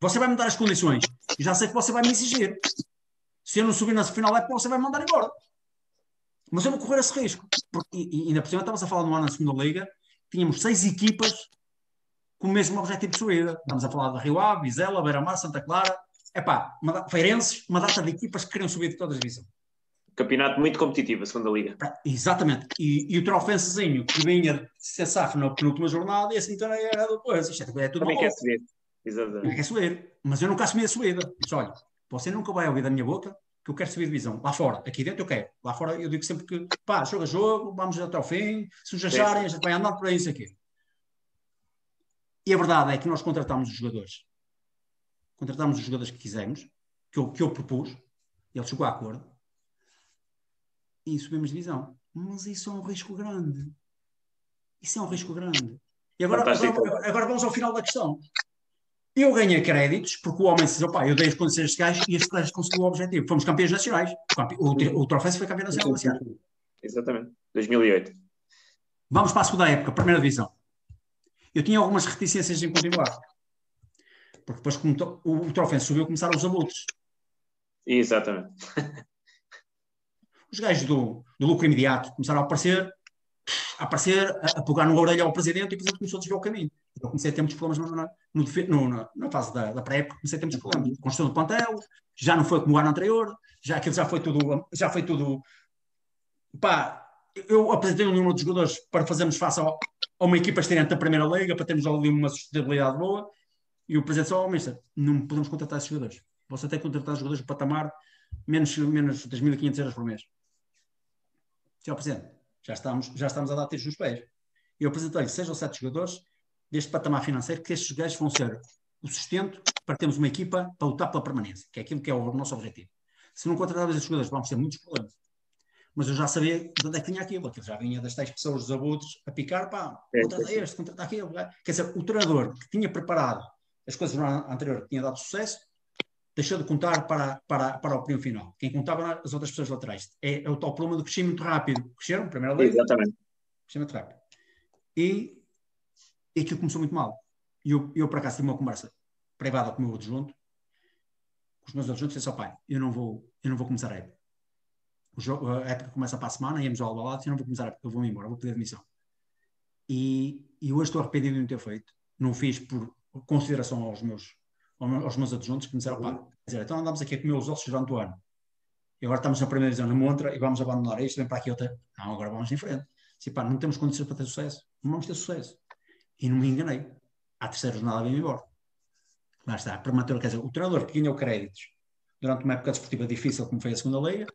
Você vai me dar as condições. E já sei que você vai me exigir. Se eu não subir na final época, você vai me mandar embora. Mas eu vou correr esse risco. Porque, e, e ainda por cima, estávamos a falar no ano na segunda liga, tínhamos seis equipas com o mesmo objetivo de subida. Estamos a falar de Rio Ave, Vizela, Beira-Mar, Santa Clara, epá, uma, Feirenses, uma data de equipas que queriam subir de todas as divisões. Campeonato muito competitivo, a segunda liga. Exatamente. E, e o trofensezinho que vinha de ser safo na penúltima jornada e assim também era depois. Isto é, é tudo Também quer subir. Exatamente. Também quer subir. Mas eu nunca assumi a subida. Disse, olha, você nunca vai ouvir da minha boca que eu quero subir divisão. Lá fora. Aqui dentro eu quero. Lá fora eu digo sempre que, pá, joga jogo, vamos até ao fim. Se os acharem, a gente vai andar por aí, isso aqui. E a verdade é que nós contratámos os jogadores. Contratámos os jogadores que quisemos, que eu, que eu propus. Ele chegou a acordo e subimos divisão. Mas isso é um risco grande. Isso é um risco grande. E agora, agora, agora, vamos ao final da questão. Eu ganhei créditos porque o homem disse: opá, eu dei as condições a estes gajos e este gajo conseguiu o objetivo. Fomos campeões nacionais. O, o, o troféu foi campeão nacional Exatamente. 2008. Vamos para a segunda época, primeira divisão. Eu tinha algumas reticências em continuar. Porque depois, como o, o troféu subiu, começaram os abutres. Exatamente. (laughs) os gajos do, do lucro imediato começaram a aparecer, a aparecer, a, a pegar no orelha ao presidente e o presidente começou a desviar o caminho. Eu comecei a ter muitos problemas na, no, no, na fase da, da pré-época, comecei a ter muitos problemas. Construção do plantel, já não foi como o ano anterior, já aquilo já foi tudo, já foi tudo. Pá, eu apresentei um número de jogadores para fazermos face ao, a uma equipa estreante da Primeira Liga, para termos ali uma sustentabilidade boa, e o presidente só, oh, mister, não podemos contratar esses jogadores. Você tem que contratar jogadores do patamar menos, menos 3.500 euros por mês. Senhor Presidente, já estamos, já estamos a dar tiros nos pés. Eu apresentei-lhe seis ou sete jogadores deste patamar financeiro que estes gajos vão ser o sustento para termos uma equipa para lutar pela permanência, que é aquilo que é o nosso objetivo. Se não contratarmos estes jogadores, vamos ter muitos problemas. Mas eu já sabia de onde é que vinha aquilo. Aquilo já vinha das tais pessoas dos abutres a picar, pá, é, contrata este, contrata aquilo. Quer dizer, o treinador que tinha preparado as coisas no ano anterior, que tinha dado sucesso, deixou de contar para, para, para o prêmio final. Quem contava as outras pessoas laterais. É, é o tal problema do crescimento rápido. Cresceram, primeira lei. Exatamente. Crescimento rápido. E, e aquilo começou muito mal. E eu, eu, por acaso, tive uma conversa privada com o meu adjunto, com os meus adjuntos, disse ao pai, eu não vou, eu não vou começar a época. Jogo, a época começa para a semana, íamos ao Alvalade, eu não vou começar a época, eu vou-me embora, vou pedir admissão. E, e hoje estou arrependido de não ter feito. Não fiz por consideração aos meus aos meus adjuntos que me disseram, pá, dizer, então andamos aqui a comer os ossos durante o ano. E agora estamos na primeira divisão na Montra e vamos abandonar isto, vem para aqui outra. Não, agora vamos em frente. Se pá, não temos condições para ter sucesso, não vamos ter sucesso. E não me enganei. À terceira jornada vim embora. Lá está, prematura, quer dizer, o treinador que ganhou créditos durante uma época desportiva difícil, como foi a segunda liga,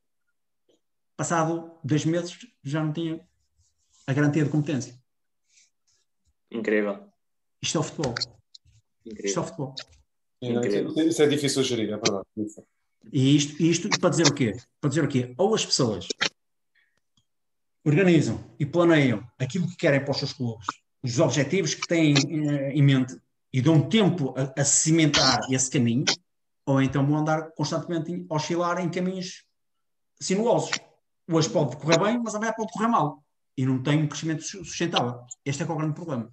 passado dois meses já não tinha a garantia de competência. Incrível. Isto é o futebol. Incrível. Isto é o futebol. É, isso é difícil de gerir, é verdade. E isto, isto para dizer o quê? Para dizer o quê? Ou as pessoas organizam e planeiam aquilo que querem para os seus clubes, os objetivos que têm eh, em mente e dão tempo a, a cimentar esse caminho, ou então vão andar constantemente a oscilar em caminhos sinuosos. Hoje pode correr bem, mas amanhã pode correr mal. E não tem um crescimento sustentável. Este é, é o grande problema.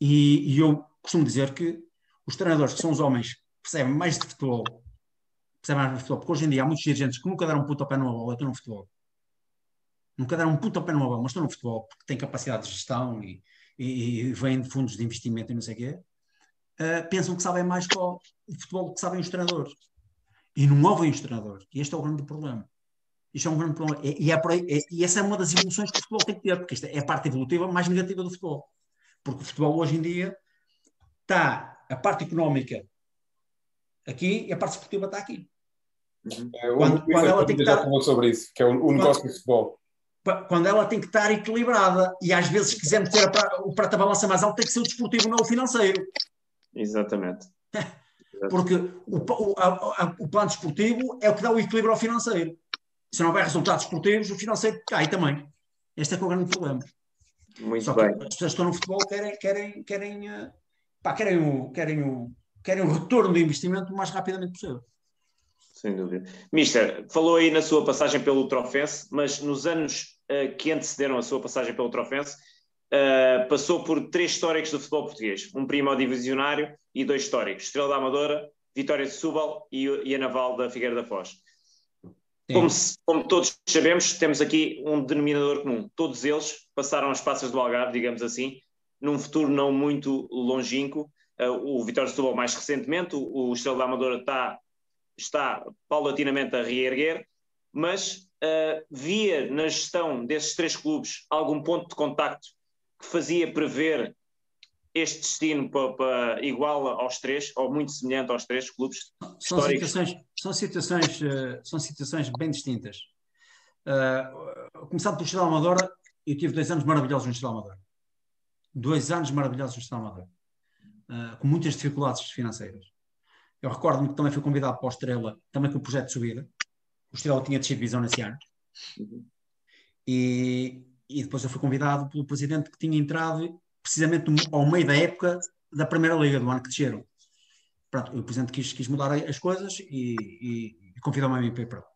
E, e eu costumo dizer que os treinadores, que são os homens percebem mais de futebol, percebem mais de futebol, porque hoje em dia há muitos dirigentes que nunca deram um puto ao pé numa bola, estão no futebol. Nunca deram um puto ao pé numa bola, mas estão no futebol, porque têm capacidade de gestão e, e, e vêm de fundos de investimento e não sei o quê. Uh, pensam que sabem mais que o, futebol que sabem os treinadores. E não ouvem os treinadores. E este é o grande problema. Isto é um grande problema. E, e, é aí, é, e essa é uma das evoluções que o futebol tem que ter, porque esta é a parte evolutiva mais negativa do futebol. Porque o futebol hoje em dia está a parte económica aqui e a parte esportiva está aqui. Uhum. É, quando, quando ela tem que estar falou sobre isso, que é o, o negócio do futebol. Quando ela tem que estar equilibrada e às vezes quisermos ter a, o prata-balança mais alto, tem que ser o desportivo, não o financeiro. Exatamente. (laughs) Porque o, o, a, o plano desportivo é o que dá o equilíbrio ao financeiro. Se não houver resultados esportivos, o financeiro cai também. Este é, é o grande problema. Muito Só bem. as pessoas que estão no futebol querem, querem, querem uh, pá, querem, o, querem, o, querem o retorno do investimento o mais rapidamente possível. Sem dúvida. Mister, falou aí na sua passagem pelo Trofense, mas nos anos uh, que antecederam a sua passagem pelo Trofense, uh, passou por três históricos do futebol português: um primo divisionário e dois históricos: Estrela da Amadora, Vitória de Subal e, e a Naval da Figueira da Foz. Como, como, todos sabemos, temos aqui um denominador comum. Todos eles passaram as passas do Algarve, digamos assim, num futuro não muito longínquo. Uh, o Vitória de Setúbal mais recentemente, o, o Estrela da Amadora está, está paulatinamente a reerguer, mas uh, via na gestão desses três clubes algum ponto de contacto que fazia prever este destino para, para, igual aos três, ou muito semelhante aos três clubes são situações, são situações, uh, são situações bem distintas. Uh, começando pelo Estrela Amadora, eu tive dois anos maravilhosos no Estrela Amadora. Dois anos maravilhosos no Estrela Amadora. Uh, com muitas dificuldades financeiras. Eu recordo-me que também fui convidado para o Estrela, também com o projeto de subida. O Estrela tinha descido divisão nesse ano. Uhum. E, e depois eu fui convidado pelo presidente que tinha entrado precisamente ao meio da época da Primeira Liga, do ano que desceram. Pronto, o presidente quis, quis mudar as coisas e, e, e convidou-me a mim para ir para lá.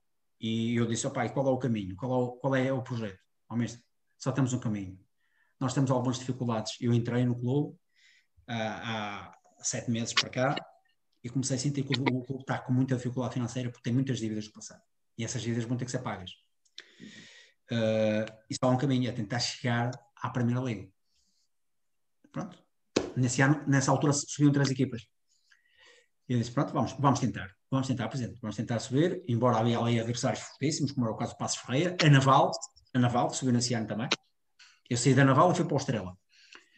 E eu disse, pai, qual é o caminho? Qual é o, qual é o projeto? Ao mesmo, só temos um caminho. Nós temos algumas dificuldades. Eu entrei no clube há, há sete meses para cá e comecei a sentir que o, clube está com muita dificuldade financeira porque tem muitas dívidas do passado. E essas dívidas vão ter que ser pagas. Uh, e só há um caminho, é tentar chegar à Primeira Liga. Pronto. Nesse ano, nessa altura subiam três equipas. E eu disse, pronto, vamos, vamos tentar. Vamos tentar, Presidente, vamos tentar subir, embora havia ali adversários fortíssimos, como era o caso do Passos Ferreira, a Naval, a Naval, subiu nesse ano também. Eu saí da Naval e fui para o Estrela.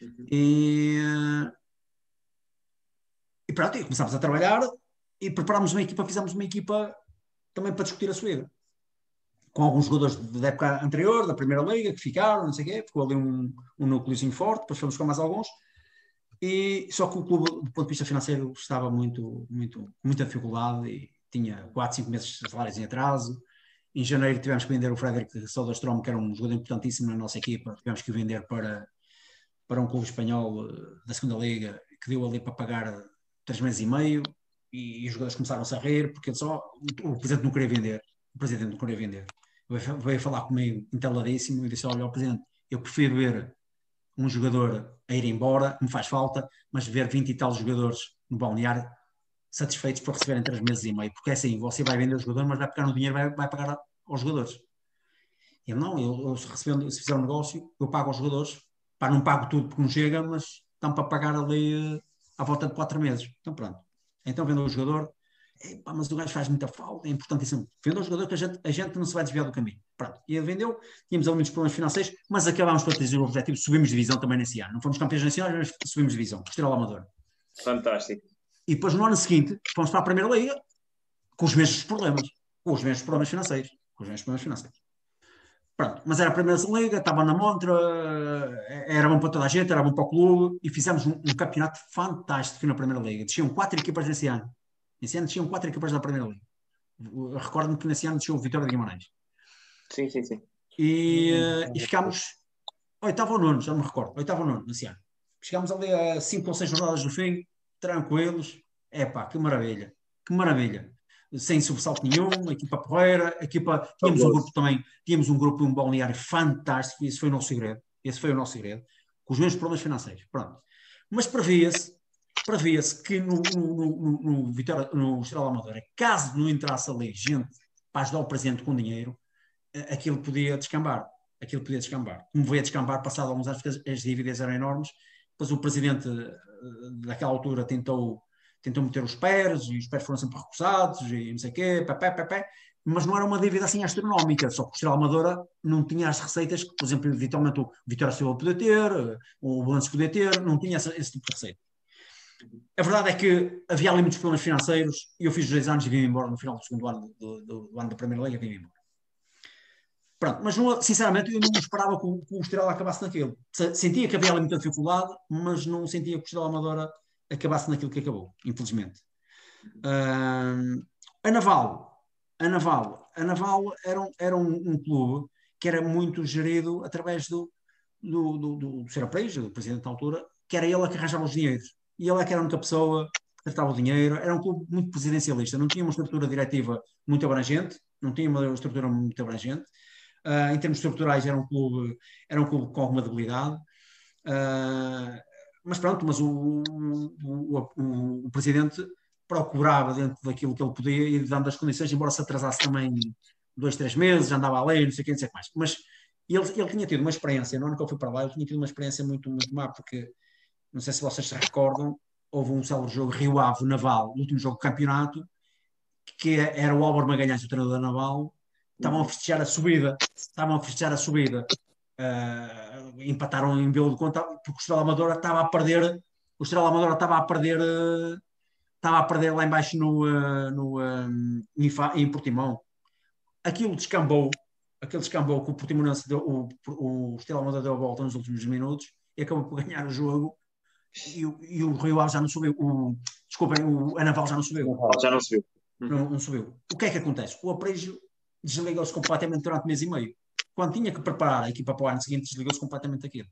Uhum. E, e pronto, e começámos a trabalhar e preparámos uma equipa, fizemos uma equipa também para discutir a subida. Com alguns jogadores da época anterior, da Primeira Liga, que ficaram, não sei o quê, ficou ali um, um núcleozinho forte, depois fomos com mais alguns. E, só que o clube, do ponto de vista financeiro, estava muito, muito, muita dificuldade e tinha 4, 5 meses de salários em atraso. Em janeiro tivemos que vender o Frederic Soderstrom, que era um jogador importantíssimo na nossa equipa, tivemos que vender para, para um clube espanhol eh, da segunda liga, que deu ali para pagar 3 meses e meio, e, e os jogadores começaram-se a rir, porque só o, o presidente não queria vender, o presidente não queria vender. Veio, veio falar comigo entaladíssimo e disse, olha, o presidente, eu prefiro ver um jogador a ir embora, me faz falta, mas ver 20 e tal jogadores no balneário satisfeitos por receberem 3 meses e meio, porque é assim, você vai vender o jogador, mas vai pegar no dinheiro, vai, vai pagar aos jogadores. Ele não, eu, eu se, recebendo, se fizer um negócio, eu pago aos jogadores, para não pago tudo porque não chega, mas estão para pagar ali uh, à volta de 4 meses. Então pronto. Então vendo o jogador, mas o gajo faz muita falta, é importantíssimo. Vendeu o jogador que a gente, a gente não se vai desviar do caminho. Pronto, e ele vendeu, tínhamos alguns problemas financeiros, mas acabámos por atingir o objetivo, subimos divisão também nesse ano. Não fomos campeões nacionais, mas subimos divisão, Estrela Amador. Fantástico. E depois no ano seguinte, fomos para a Primeira Liga, com os mesmos problemas, com os mesmos problemas financeiros, com os mesmos problemas financeiros. Pronto, mas era a Primeira Liga, estava na montra, era bom para toda a gente, era bom para o clube, e fizemos um, um campeonato fantástico na Primeira Liga. Desciam quatro equipas nesse ano Nesse ano tinham quatro equipas da Primeira Liga. Recordo-me que nesse ano tinha o Vitória de Guimarães. Sim, sim, sim. E, uh, e ficámos oitavo ou nono, já não me recordo, oitavo ou nono nesse ano. Chegámos ali a cinco ou seis jornadas do fim, tranquilos. É pá, que maravilha, que maravilha. Sem sobressalto nenhum, equipa porreira, equipa. Tínhamos um grupo também, tínhamos um grupo, um balneário fantástico, esse foi o nosso segredo. Esse foi o nosso segredo, com os mesmos problemas financeiros. Pronto. Mas previa-se previa-se que no, no, no, no, Vitória, no Estrela Amadora, caso não entrasse ali gente para ajudar o presidente com dinheiro, aquilo podia descambar. Aquilo podia descambar. Como veio a descambar, passado alguns anos, porque as dívidas eram enormes, depois o presidente eh, daquela altura tentou, tentou meter os pés, e os pés foram sempre recusados, e não sei o quê, pé, pé, pé, pé, mas não era uma dívida assim astronómica, só que o Estrela Amadora não tinha as receitas que, por exemplo, eventualmente o Vitória Silva podia ter, o Balanço podia ter, não tinha esse, esse tipo de receita. A verdade é que havia ali muitos problemas financeiros e eu fiz dois anos e vim embora no final do segundo ano do, do, do ano da Primeira Liga, vim embora. Pronto, mas não, sinceramente eu não esperava que o, que o Estrela acabasse naquilo. Sentia que havia ali muita dificuldade, mas não sentia que o Estrela Amadora acabasse naquilo que acabou, infelizmente. Uh, a Naval, a Naval, a Naval era, um, era um, um, clube que era muito gerido através do, do, do, do, do Sr. Preis, do presidente da altura, que era ele que arranjava os dinheiros. E ele é que era a única pessoa que tratava o dinheiro, era um clube muito presidencialista, não tinha uma estrutura diretiva muito abrangente, não tinha uma estrutura muito abrangente, uh, em termos estruturais era um clube, era um clube com alguma debilidade, uh, mas pronto, mas o, o, o, o, presidente procurava dentro daquilo que ele podia ir dando as condições, embora se atrasasse também dois, três meses, andava a lei, não sei o que, não sei o que mais, mas E ele, ele tinha tido uma experiência, no ano que eu fui para lá, ele tinha tido uma experiência muito, muito má, porque não sei se vocês se recordam, houve um célebre jogo Rio Ave Naval, o último jogo do campeonato, que era o Álvaro Magalhães, o treinador da Naval, estavam a festejar a subida, estavam a festejar a subida, uh, empataram em belo de conta, porque o Estrela Amadora estava a perder, o Estrela Amadora estava a perder, uh, estava a perder lá embaixo no, uh, no, em, em Portimão. Aquilo descambou, aquele descambou que o Portimonense deu, o, o Estrela Amadora deu a volta nos últimos minutos e acabou por ganhar o jogo e, o, e o Rio Ave já não subiu, o, desculpem, o Anaval já não subiu. Já não subiu. Não, não subiu. O que é que acontece? O Aprejo desligou-se completamente durante mês e meio. Quando tinha que preparar a equipa para o ano seguinte, desligou-se completamente daquilo.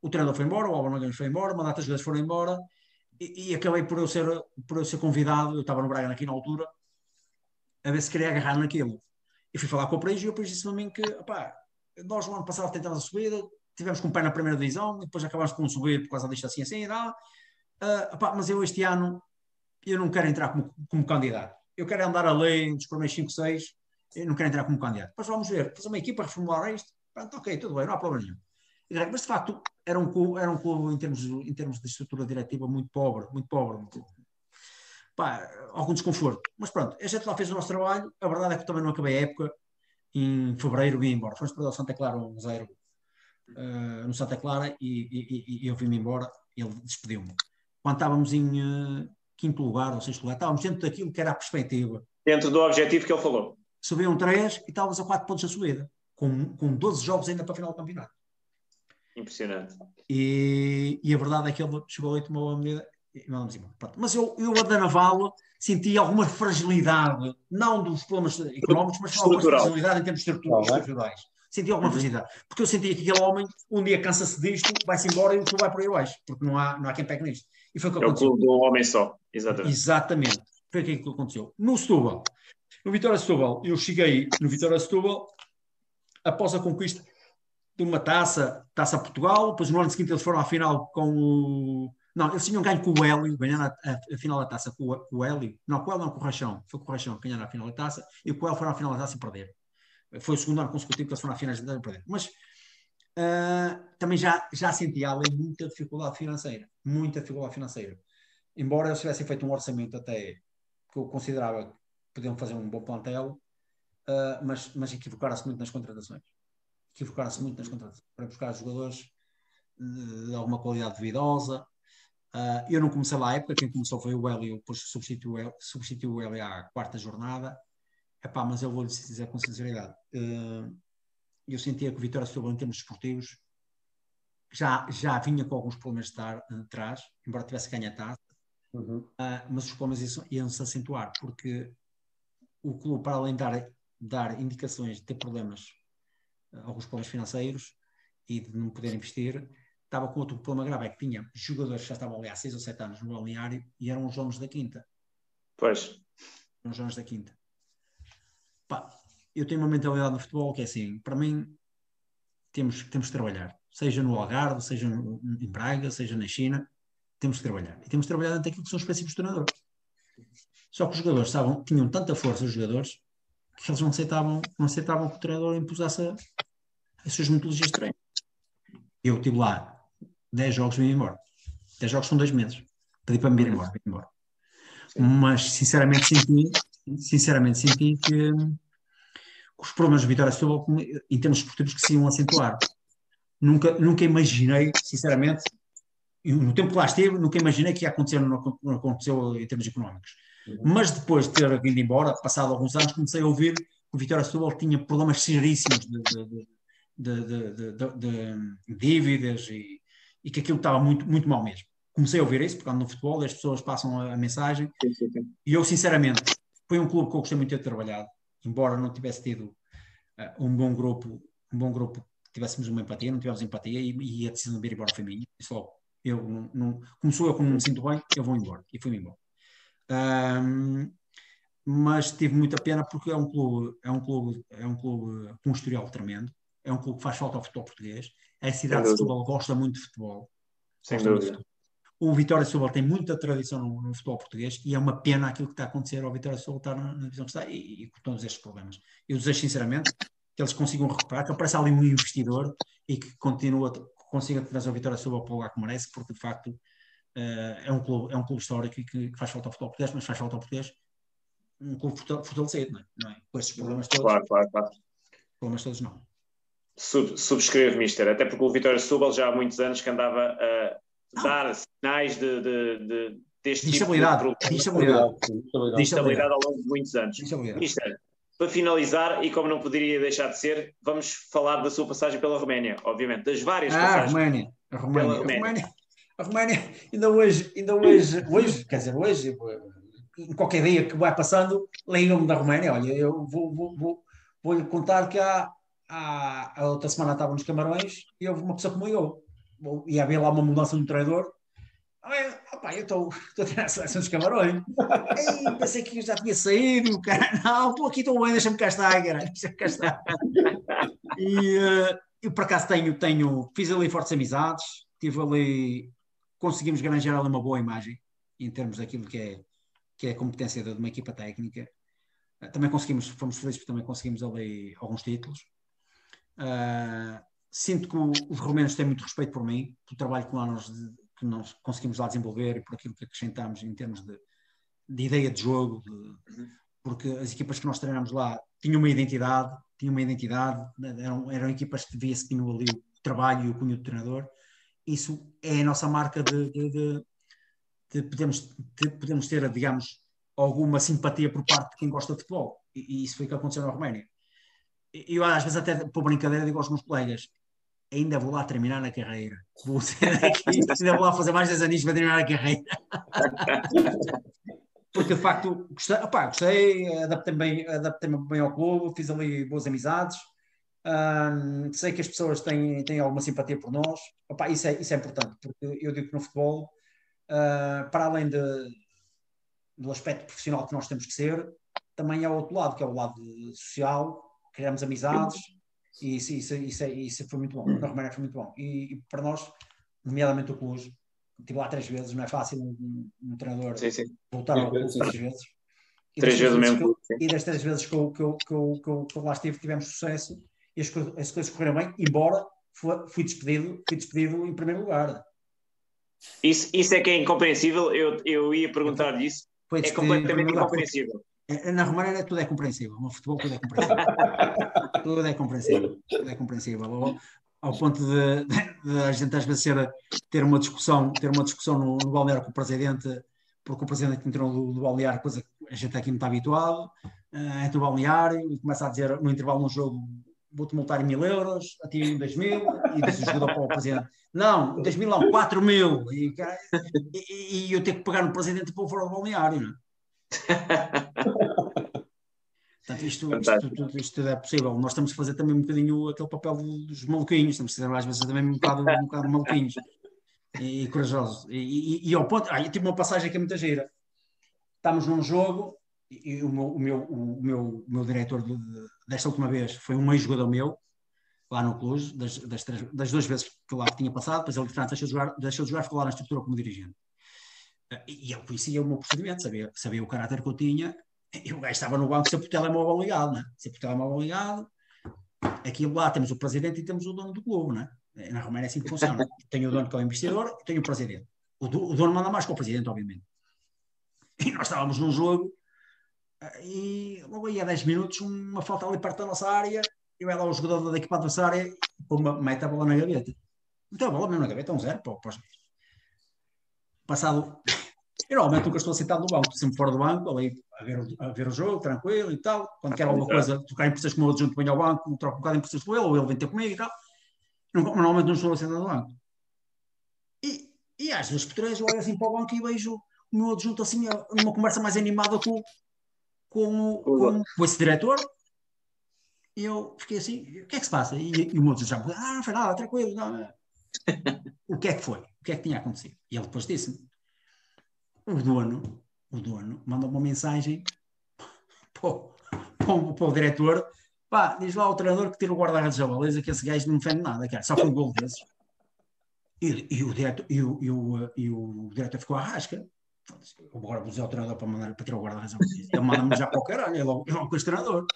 O treinador foi embora, o Álvaro foi embora, uma data de jogadores foram embora e, e, acabei por eu, ser, por eu ser convidado, eu estava no Braga aqui na altura, a ver se queria agarrar naquilo. E fui falar com o Aprejo e o Aprejo disse-me a mim que, opá, nós no ano passado tentámos a subida, tivemos com um pé na primeira divisão, depois acabámos com um subir por causa disto assim assim e dá. Uh, mas eu este ano eu não quero entrar como, como candidato. Eu quero andar além dos primeiros 5, 6, eu não quero entrar como candidato. Depois vamos ver, fazer uma equipa, reformular isto, pronto, ok, tudo bem, não há problema nenhum. Mas de facto era um clube, era um clube em, termos, em termos de estrutura diretiva muito pobre, muito pobre. Muito, pá, algum desconforto. Mas pronto, a gente lá fez o nosso trabalho. A verdade é que também não acabei a época. Em fevereiro vim embora. Fomos para o Santa Clara 1-0 uh, no Santa Clara e, e, e eu vim-me embora. Ele despediu-me. Quando estávamos em uh, quinto lugar ou sexto lugar, estávamos dentro daquilo que era a perspectiva. Dentro do objetivo que ele falou. Subiam três e estávamos a quatro pontos da subida, com, com 12 jogos ainda para a final do campeonato. Impressionante. E, e a verdade é que ele chegou ali, tomou a medida e mandamos embora. Pronto. Mas eu, eu a da Naval senti alguma fragilidade, não dos problemas económicos, mas alguma fragilidade em termos estruturais. Senti alguma fragilidade. Porque eu sentia que aquele homem, um dia cansa-se disto, vai-se embora e o clube vai por aí abaixo, porque não há, não há quem pegue nisto. E foi o que é aconteceu. É o clube do homem só, exatamente. Exatamente. Foi aquilo que aconteceu. No Setúbal, no Vitória Setúbal, eu cheguei no Vitória Setúbal após a conquista de uma taça, taça Portugal, depois no ano seguinte eles foram à final com o. Não, eles tinham ganho com o Hélio, ganharam a, a, a, final da taça com o, Hélio. Não, com o Hélio não, com o Rachão. Foi com o Rachão que ganharam a final da taça e com o Hélio foram à final da taça e perderam. Foi o segundo ano consecutivo que eles foram à final da taça e perderam. Mas uh, também já, já senti ali muita dificuldade financeira. Muita dificuldade financeira. Embora eles tivessem feito um orçamento até que eu considerava podiam fazer um bom plantel, uh, mas, mas equivocaram-se muito nas contratações equivocaram-se muito nas contratações para buscar jogadores de, alguma qualidade duvidosa. Uh, eu não comecei lá a época, quem começou foi o Hélio, depois substituiu, substituiu o Hélio à quarta jornada. Epá, mas eu vou-lhe dizer com sinceridade, uh, eu sentia que o Vitória Setúbal, em termos esportivos, já, já vinha com alguns problemas de estar atrás, embora tivesse ganho a taça, uhum. uh, mas os problemas iam-se acentuar, porque o clube, para além de dar, dar indicações de ter problemas alguns problemas financeiros e de não poder investir, estava com outro problema grave, é que tinha jogadores que já estavam ali há 6 ou 7 anos no balneário e eram os donos da quinta. Pois. Eram os donos da quinta. Pá, eu tenho uma mentalidade no futebol que é assim, para mim temos, temos que trabalhar, seja no Algarve, seja no, em Braga, seja na China, temos que trabalhar. E temos que trabalhar dentro daquilo que são os princípios do treinador. Só que os jogadores estavam, tinham tanta força, os jogadores, que eles não aceitavam, não aceitavam que o treinador impusesse as suas metodologias de treino. Eu estive lá 10 jogos e vim embora. 10 jogos são 2 meses. Pedi para me vir embora, embora. Mas sinceramente senti, sinceramente senti que, os problemas de Vitória em termos esportivos, que se iam acentuar. Nunca, nunca imaginei, sinceramente, no tempo que lá estive, nunca imaginei que ia acontecer, não aconteceu em termos económicos. Uhum. Mas depois de ter vindo embora, passado alguns anos, comecei a ouvir que o Vitória Setúbal tinha problemas seríssimos de, de, de, dívidas e, e, que aquilo estava muito, muito mal mesmo. Comecei a ouvir isso, porque no futebol as pessoas passam a, mensagem e eu, sinceramente, foi um clube que eu gostei muito de ter trabalhado, embora não tivesse tido uh, um bom grupo, um bom grupo, tivéssemos uma empatia, não tivemos empatia e, e a decisão de ir embora foi minha. Só eu não, não, começou eu como me sinto bem, eu vou embora. E fui-me embora. Um, mas tive muita pena porque é um clube, é um clube, é um clube com um historial tremendo, é um clube que faz falta ao futebol português. A cidade de Setúbal gosta muito de futebol. Sem dúvida. O Vitória de Setúbal tem muita tradição no, no, futebol português e é uma pena aquilo que está a acontecer ao Vitória de Setúbal estar na, na divisão que está e, e, com todos estes problemas. Eu desejo sinceramente que eles consigam recuperar, que apareça ali um investidor e que continua, consiga trazer a vitória sobre o lugar que merece, porque de facto é, um clube, é um clube histórico que, que faz falta ao futebol português, mas faz falta ao português um clube fortalecido, não é? Não é? Com esses problemas todos. Claro, claro, claro. Problemas todos não. Sub, subscrevo, Mister, até porque o Vitória Setúbal já há muitos anos que andava a dar sinais de, de, de, deste tipo de, de instabilidade. De instabilidade ao longo de muitos anos. Mister, para finalizar, e como não poderia deixar de ser, vamos falar da sua passagem pela Roménia, obviamente, das várias ah, passagens. Roménia. A Roménia. A Roménia. A Roménia, ainda hoje, ainda hoje, hoje, quer dizer, hoje, em qualquer dia que vai passando, ligam-me da Roménia. Olha, eu vou, vou, vou, vou lhe contar que há, há, a outra semana estava nos Camarões e houve uma pessoa que me ligou. Ia haver lá uma mudança no treinador opa, eu estou a ter a seleção dos camarões. Ei, pensei que já tinha saído, cara. Não, estou aqui, estou bem, deixa-me cá estar, cara. Deixa-me cá estar. E uh, eu, por acaso, tenho, tenho, fiz ali fortes amizades, tive ali, conseguimos granjar ali uma boa imagem em termos daquilo que é, que é a competência de uma equipa técnica. Uh, também conseguimos, fomos felizes porque também conseguimos ali alguns títulos. Uh, sinto que os romenos têm muito respeito por mim, pelo trabalho que nós que nós conseguimos lá desenvolver e por aquilo que acrescentamos em termos de, de ideia de jogo, de, porque as equipas que nós treinamos lá tinham uma identidade, tinham uma identidade, eram, eram equipas que via-se que tinham ali o trabalho e o cunho do treinador. Isso é a nossa marca de, de, de, de podemos, de, podemos ter, digamos, alguma simpatia por parte de quem gosta de futebol. E, e isso foi o que aconteceu na Roménia. Eu, às vezes, até por brincadeira, digo aos meus colegas: ainda vou lá terminar a carreira. (laughs) Vou aqui, ainda vou lá fazer mais 10 anos para terminar a carreira. (laughs) Porque de facto gostei, opá, gostei adaptei-me bem, adaptei bem ao clube, fiz ali boas amizades. Um, sei que as pessoas têm, têm alguma simpatia por nós. Opá, isso, é, isso é importante, porque eu digo que no futebol, uh, para além de, do aspecto profissional que nós temos que ser, também há outro lado, que é o lado social, criamos amizades, e isso, isso, isso, é, isso foi muito bom. Na Roménia foi muito bom. E, e, para nós, nomeadamente o Cluj, estive lá três vezes, não é fácil um, um treinador sim, sim. voltar ao Cluj três vezes. E três vezes mesmo. e das três vezes que eu, que, eu, que, eu, que, eu, que eu lá estive, tivemos sucesso e as, as coisas correram bem, embora fui despedido, fui despedido em primeiro lugar. Isso, isso é que é incompreensível. Eu, eu ia perguntar disso. É completamente incompreensível. Na Romária tudo é compreensível, no futebol tudo é compreensível. (laughs) tudo é compreensível. Tudo é compreensível. Ao, ao ponto de, de, a gente às vezes ser, ter uma discussão, ter uma discussão no, no balneário com o presidente, porque o presidente entrou do balneário, coisa que a gente aqui não está habituado, uh, entra no balneário e começa a dizer no intervalo no jogo vou-te multar em mil euros, a ti em dois mil, e diz o jogador para o presidente, não, dois mil não, quatro mil, e, e, e, eu tenho que pagar no presidente para o fora do balneário, não é? (laughs) Portanto, isto, isto, isto, isto, é possível. Nós estamos a fazer também um bocadinho aquele papel dos maluquinhos, estamos a fazer às vezes também um bocado, um bocado maluquinhos e, e corajosos. E, e, e, ao ponto, ah, eu tive uma passagem que é muita gira. Estamos num jogo e o meu, o meu, o meu, o meu diretor de, de, desta última vez foi um ex-jogador meu, lá no Cluj, das, das, três, das duas vezes que lá tinha passado, depois ele França deixou de jogar, deixou de jogar ficou lá na estrutura como dirigente. E ele conhecia o meu procedimento, sabia, sabia o caráter que eu tinha, e o gajo estava no banco sempre o telemóvel ligado, né? sempre o telemóvel ligado. Aqui lá temos o presidente e temos o dono do clube, né? Na Roménia é assim que funciona. (laughs) Tenho o dono que é o investidor e tenho o presidente. O, do, o dono manda mais que o presidente, obviamente. E nós estávamos num jogo e logo aí a 10 minutos, uma falta ali perto da nossa área, e vai lá o jogador da equipa adversária e pumba, mete a bola na gaveta. Então a bola mesmo na gaveta, um zero para, para os passado. Eu normalmente nunca estou sentado no banco, sempre fora do banco, ali a ver, a ver o jogo, tranquilo e tal. Quando quero alguma coisa, trocar impressões com o outro junto, venho ao banco, troco um bocado de impressões com ele, ou ele vem ter comigo e tal. Normalmente não estou sentado no banco. E, e às vezes por três eu olho assim para o banco e vejo o meu adjunto assim, numa conversa mais animada com, com, com, esse diretor. E eu fiquei assim, o que é que se passa? E, e o adjunto já me ah, não foi nada, tranquilo. Não. (laughs) o que é que foi? O que é que tinha acontecido? E ele depois disse-me, o dono, o dono mandou uma mensagem (laughs) para o, para o, para o diretor, pá, diz lá ao treinador que tira o guarda-redes da baliza, que esse gajo não defende nada, cara, só foi um gol desses. E, e, o diretor, e, o, e, o, e o diretor ficou à rasca. Agora vou dizer ao treinador para, mandar, para tirar o da baliza. Ele manda-me já para o caralho, é logo, é logo com esse treinador.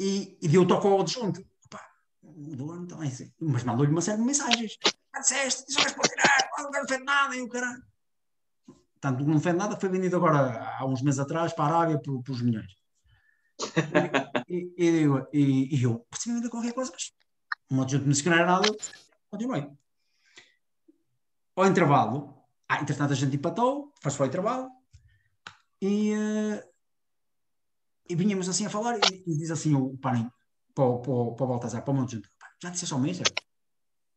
e, e deu toque ao adjunto. Pá, o dono também, assim, mas mandou-lhe uma série de mensagens. Ah, disseste, jogas para tirar, não quero fez nada, e o caralho. Tanto não fez nada, foi vendido agora há uns meses atrás para a Arábia por, por os milhões. E, e, e, e, eu percebi ainda qualquer coisa, mas um adjunto não era nada, continuei. Ao intervalo, ah, entretanto a gente empatou, faz para o e, uh, e vinhamos assim a falar, e, diz assim o Panem para, para, o, para o Baltazar, para o Monte já disseste ao Mister?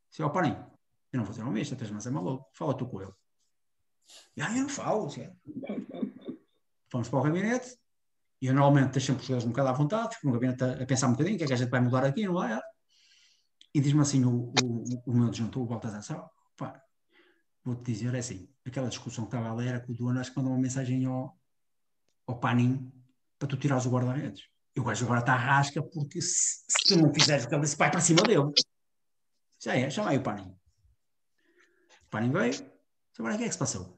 Disse ao Panem, eu não vou dizer ao Mister, tens mais é maluco, fala tu com ele. E ah, eu não falo, assim. (laughs) Fomos para o gabinete, e eu normalmente deixo sempre os jogadores um bocado à vontade, fico no gabinete a, a, pensar um bocadinho, o que é que a gente vai mudar aqui, não vai? E diz-me assim o, o, o meu adjuntor, o Baltazar, pá, vou-te dizer, é assim, aquela discussão que estava ali era que o dono acho que mandou uma mensagem ao, ao Paninho para tu tirares o guarda-redes. E o gajo agora está à rasca porque se, se, tu não fizeres o que vai para cima dele. Já é, chama aí o Paninho. O Paninho veio, agora o que é que se passou?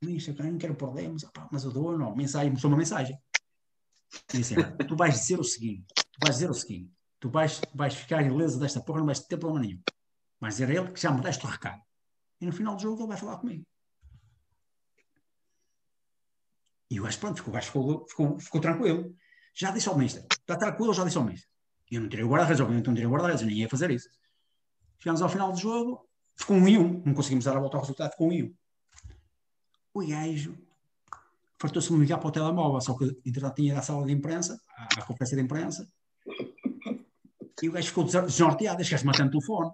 Eu não quero problemas, opa, mas o dono, mensagem, mostrou uma mensagem. E disse, tu vais dizer o seguinte, tu vais dizer o seguinte, tu vais, vais ficar ilesa desta porra, não vais ter problema nenhum. Vais dizer a ele que já me deste o recado. E no final do jogo ele vai falar comigo. E o gajo, pronto, gajo ficou, ficou, ficou tranquilo. Já disse ao mister. Está tranquilo, já disse ao mister. E eu não tirei o guarda-redes, obviamente não tirei o guarda-redes, nem ia fazer isso. Chegamos ao final do jogo, ficou um e um. Não conseguimos dar a volta ao resultado, ficou um e um. O gajo fartou-se-me ligar para o telemóvel, só que entretanto tinha à sala de imprensa, à, conferência de imprensa, e o gajo ficou desnorteado, esquece me matando o telefone.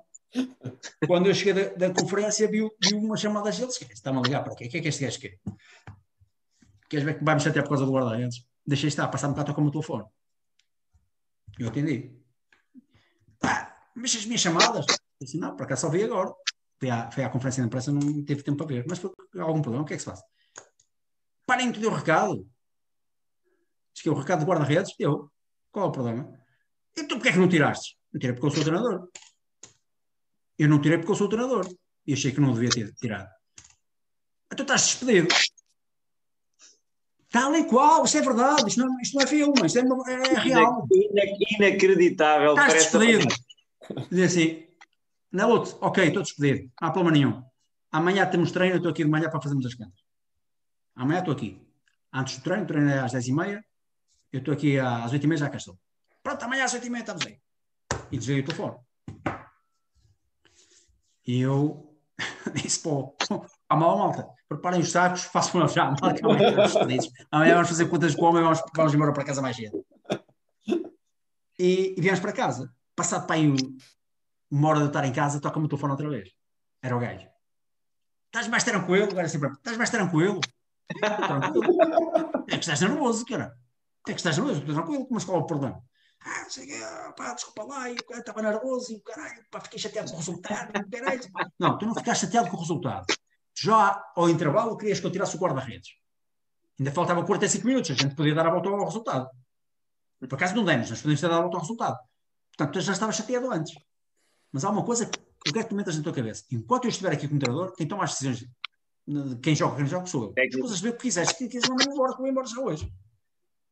Quando eu cheguei da, da conferência, viu, viu uma chamada dele, está-me a ligar para quê? O que é que este gajo quer? Queres ver que vai-me chatear por causa do guarda-redes? Deixei estar, passar um bocado com o meu telefone. Eu atendi. Ah, mas as minhas chamadas? Eu disse, não, por acaso só vi agora. Foi à, foi à conferência de imprensa, não teve tempo para ver. Mas foi algum problema, o que é que se faz? Parem de ter o recado. Diz que é o recado do guarda-redes, eu. Qual é o problema? Então porquê é que não tiraste? Não tirei porque eu sou treinador. Eu não tirei porque eu sou o treinador. E achei que não devia ter tirado. Então estás despedido. Tal e qual, isto é verdade, isto não, isto não é filme, isto é, é real. Inacreditável. Estás despedido. Diz assim, na outra, ok, estou despedido, não há problema nenhum. Amanhã temos treino, eu estou aqui de manhã para fazermos as contas. Amanhã estou aqui. Antes do treino, o treino é às 10h30, eu estou aqui às 8h30, já cá estou. Pronto, amanhã às 8h30 estamos aí. E desliguei o telefone. E eu (laughs) disse, pô, a mal malta, preparem os sacos, (laughs) façam já, amanhã vamos fazer contas com o homem e vamos, vamos embora para casa mais cedo. E, e viemos para casa. Passado para aí uma hora de estar em casa, toca-me o telefone outra vez. Era o gajo. Estás mais tranquilo? Agora assim, estás mais tranquilo? tranquilo. É que estás nervoso, cara. É que estás nervoso, estou tranquilo, mas qual é o problema? Ah, sei que, pá, desculpa lá, e o cara estava nervoso e o caralho, pá, fiquei chateado com o resultado. Caralho. Não, tu não ficaste chateado com o resultado. Já ao intervalo querias que eu tirasse o guarda-redes. Ainda faltava 45 minutos, a gente podia dar a volta ao resultado. Por acaso não demos, nós podemos ter dado a volta ao resultado. Portanto, tu já estava chateado antes. Mas há uma coisa que eu quero que tu metas na tua cabeça. Enquanto eu estiver aqui como treinador, quem toma as decisões de quem joga, quem joga, sou eu. É As coisas ver o que quiseres. Se quiseres, mandar embora, vou embora já hoje.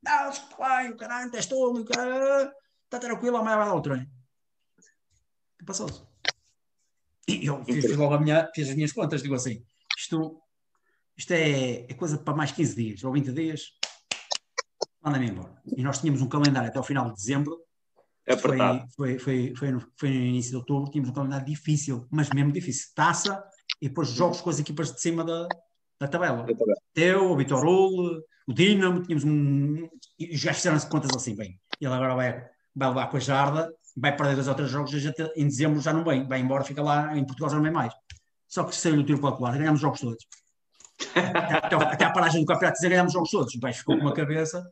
Não, vai, o caralho, testou, o caralho, está tranquilo, amanhã vai dar o treino. Passou-se. E eu fiz, fiz logo a minha, fiz as minhas contas, digo assim, isto, isto é, é coisa para mais 15 dias ou 20 dias, manda-me embora. E nós tínhamos um calendário até o final de dezembro. É foi, foi, foi, foi, no, foi no início de outubro, tínhamos um calendário difícil, mas mesmo difícil. Taça e depois jogos com as equipas de cima da, da tabela. Teu, o Vitor Hugo, o Dinamo, tínhamos um. Já fizeram-se contas assim, bem. Ele agora vai, vai levar com a Jarda, vai perder dois ou três jogos, já, em dezembro já não vem, vai embora, fica lá em Portugal já não vem mais. Só que saiu o tiro popular, ganhamos jogos todos. até, até, a paragem do campeonato dizer ganhamos jogos todos. O baixo ficou com uma cabeça.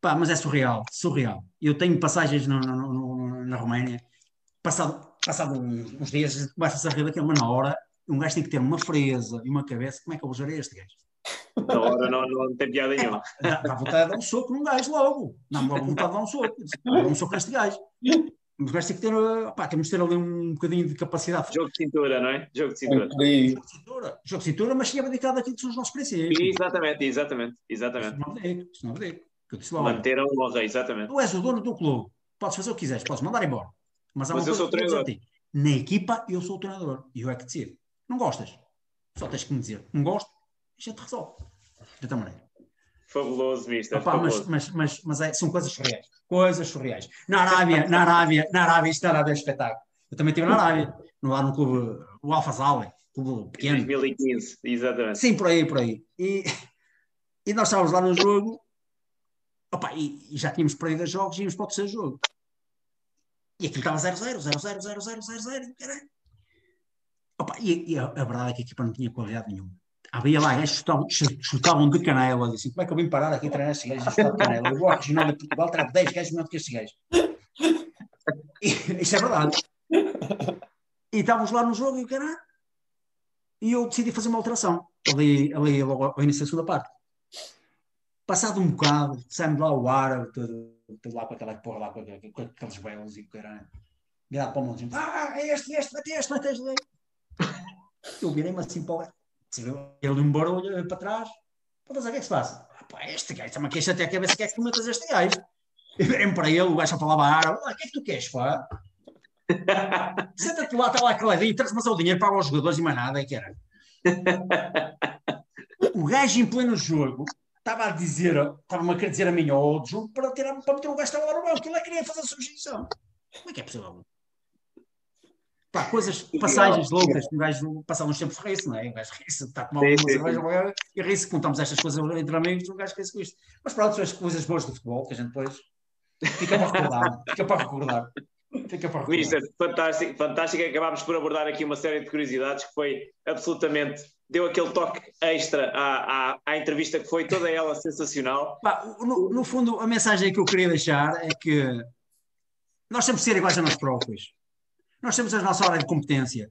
Pá, mas é surreal, surreal. Eu tenho passagens no, no, no, na Roménia, passado, passado uns dias, começa a rir daquilo, mas na hora um gajo tem que ter uma frieza e uma cabeça. Como é que eu vou gerir este gajo? Na hora não, não tem piada nenhuma. Dá, dá vontade de dar um soco num gajo logo. Dá-me logo vontade de dar um soco. Dá um soco neste gajo. Mas vais ter que ter, pá, temos que ter ali um bocadinho de capacidade. Jogo de cintura, não é? Jogo de cintura. Jogo de cintura, Jogo de cintura mas sim abdicado daquilo que são os nossos princípios. Exatamente, exatamente, exatamente. Isso não abdico, isso não abdico. Eu disse lá, Manteram o honra, exatamente. Tu és o dono do clube, podes fazer o que quiseres, podes mandar embora. Mas, há Mas uma eu coisa sou o que eu vou dizer treinador. a ti. Na equipa, eu sou o treinador e eu é que decido. Não gostas? Só tens que me dizer, não gosto, a gente resolve. De outra maneira. Fabuloso, mister. Opa, mas fabuloso. mas, mas, mas é- são coisas surreais. Coisas surreais. Na Arábia, na Arábia, na Arábia, isto na Arábia é espetáculo. Eu também estive na Arábia, no- lá no clube, o Alfa Zali, clube pequeno. 2015, exatamente. Sim, por aí, por aí. E, e nós estávamos lá no jogo, opa, e, e já tínhamos perdido os jogos e íamos para o terceiro jogo. E aquilo estava 0-0, 0-0, 0-0, 0-0, caralho. Opa, e, e a, a verdade é que a equipa não tinha qualidade nenhuma. Havia lá gajos que chutavam, ch- chutavam de canela. Disse, como é que eu vim parar aqui a treinar estes gajos a chutar de canela? Eu vou à regional de Portugal, trago 10 gajos melhor do que estes gajos. E, isso é verdade. E estávamos lá no jogo e o caralho. E eu decidi fazer uma alteração. Ali, ali logo ao início da segunda parte. Passado um bocado, saímos lá o árabe, todo, lá com aquela porra lá, com, aquele- com aqueles belos e o caralho. Virado para o mundo, ah, é este, este, mete este, mete este. Eu virei-me assim para o. Ele deu um barulho para trás. Pô, mas o que é que se passa? Ah, pá, este gajo está-me a queixa até a cabeça, que é que tu metas este gajo? E virei-me para ele, o gajo só falava árabe. Ah, o que é que tu queres, pá? (laughs) Senta-te lá, está lá caladinho, traz-me só o dinheiro, paga aos jogadores e mais nada, e que era. O gajo em pleno jogo estava a dizer, estava-me a querer dizer a mim ou ao outro jogo para, tirar, para meter o gajo que estava lá no banco, ele é que queria fazer a substituição. Como é que é possível? Pá, coisas, passagens loucas, um gajo passava uns tempos ri-se, não é? Um gajo ri-se, está a tomar uma cerveja e ri-se, contamos estas coisas entre amigos, um gajo ri-se com isto. Mas pronto, são as coisas boas do futebol, que a gente depois fica para recordar, (laughs) fica para recordar. Fica para recordar. Fantástico, fantástico. Acabámos por abordar aqui uma série de curiosidades que foi absolutamente. deu aquele toque extra à, à, à entrevista que foi toda ela sensacional. Pá, no, no fundo, a mensagem que eu queria deixar é que nós temos que ser iguais a nós próprios. Nós temos a nossa hora de competência.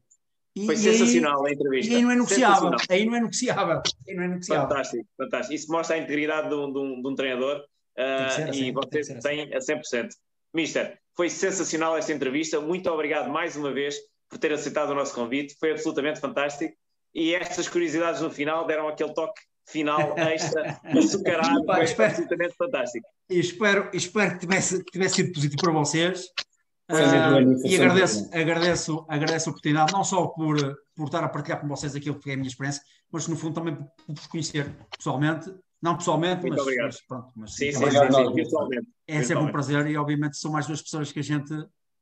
E, Foi e sensacional a Aí, entrevista. e aí não é negociável. Aí não é negociável. Aí não é negociável. Fantástico, fantástico. Isso mostra a integridade de um, de um- de um treinador ser assim, e tem que você ser tem a 100%. Mister, foi sensacional esta entrevista. Muito obrigado mais uma vez por ter aceitado o nosso convite. Foi absolutamente fantástico. E estas curiosidades no final deram aquele toque final (laughs) extra, açucarado. Pá, Foi espero- absolutamente fantástico. E espero, espero que tivesse, que tivesse sido positivo para vocês. Nenhuma, e agradeço, agradeço, agradeço a oportunidade, não só por, por estar a partilhar com vocês aquilo que é a minha experiência, mas no fundo também por, por vos conhecer pessoalmente. Não pessoalmente, Muito mas, obrigado. mas pronto. Mas, Sim, sim, Obrigado, sim, virtualmente. é sempre um prazer e obviamente são mais duas pessoas que a gente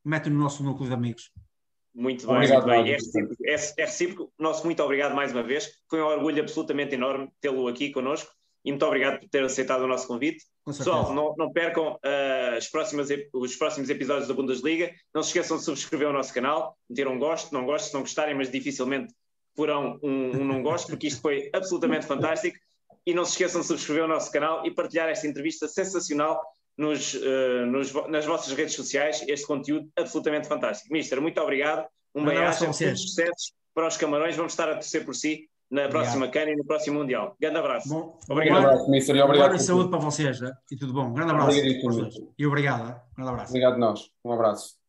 mete no nosso núcleo de amigos. Muito bem, Obrigado, muito bem. É recíproco, é, é recíproco. Nosso muito obrigado mais uma vez. Foi um orgulho absolutamente enorme tê-lo aqui connosco e muito obrigado por ter aceitado o nosso convite. Pessoal, não, não percam ah, as próximas ep- os próximos episódios da Bundesliga. Não se esqueçam de subscrever o nosso canal, meter um gosto, não gosto, se não gostarem, mas dificilmente porão um, um não gosto, porque isto foi absolutamente fantástico. E não se esqueçam de subscrever o nosso canal e partilhar esta entrevista sensacional nos, ah, nos nas vossas redes sociais, este conteúdo absolutamente fantástico. Mister, muito obrigado. Um bem-aja, muitos sucessos para os Camarões. Vamos estar a torcer por si na Obrigado. próxima cana e no próximo Mundial. Grande abraço. Bom, Obrigado. Um bom abraço, Mister, e obrigado. saúde para vocês. né? E tudo bom. Grande abraço. Dois. E obrigado. grande abraço. Obrigado nós. Um abraço.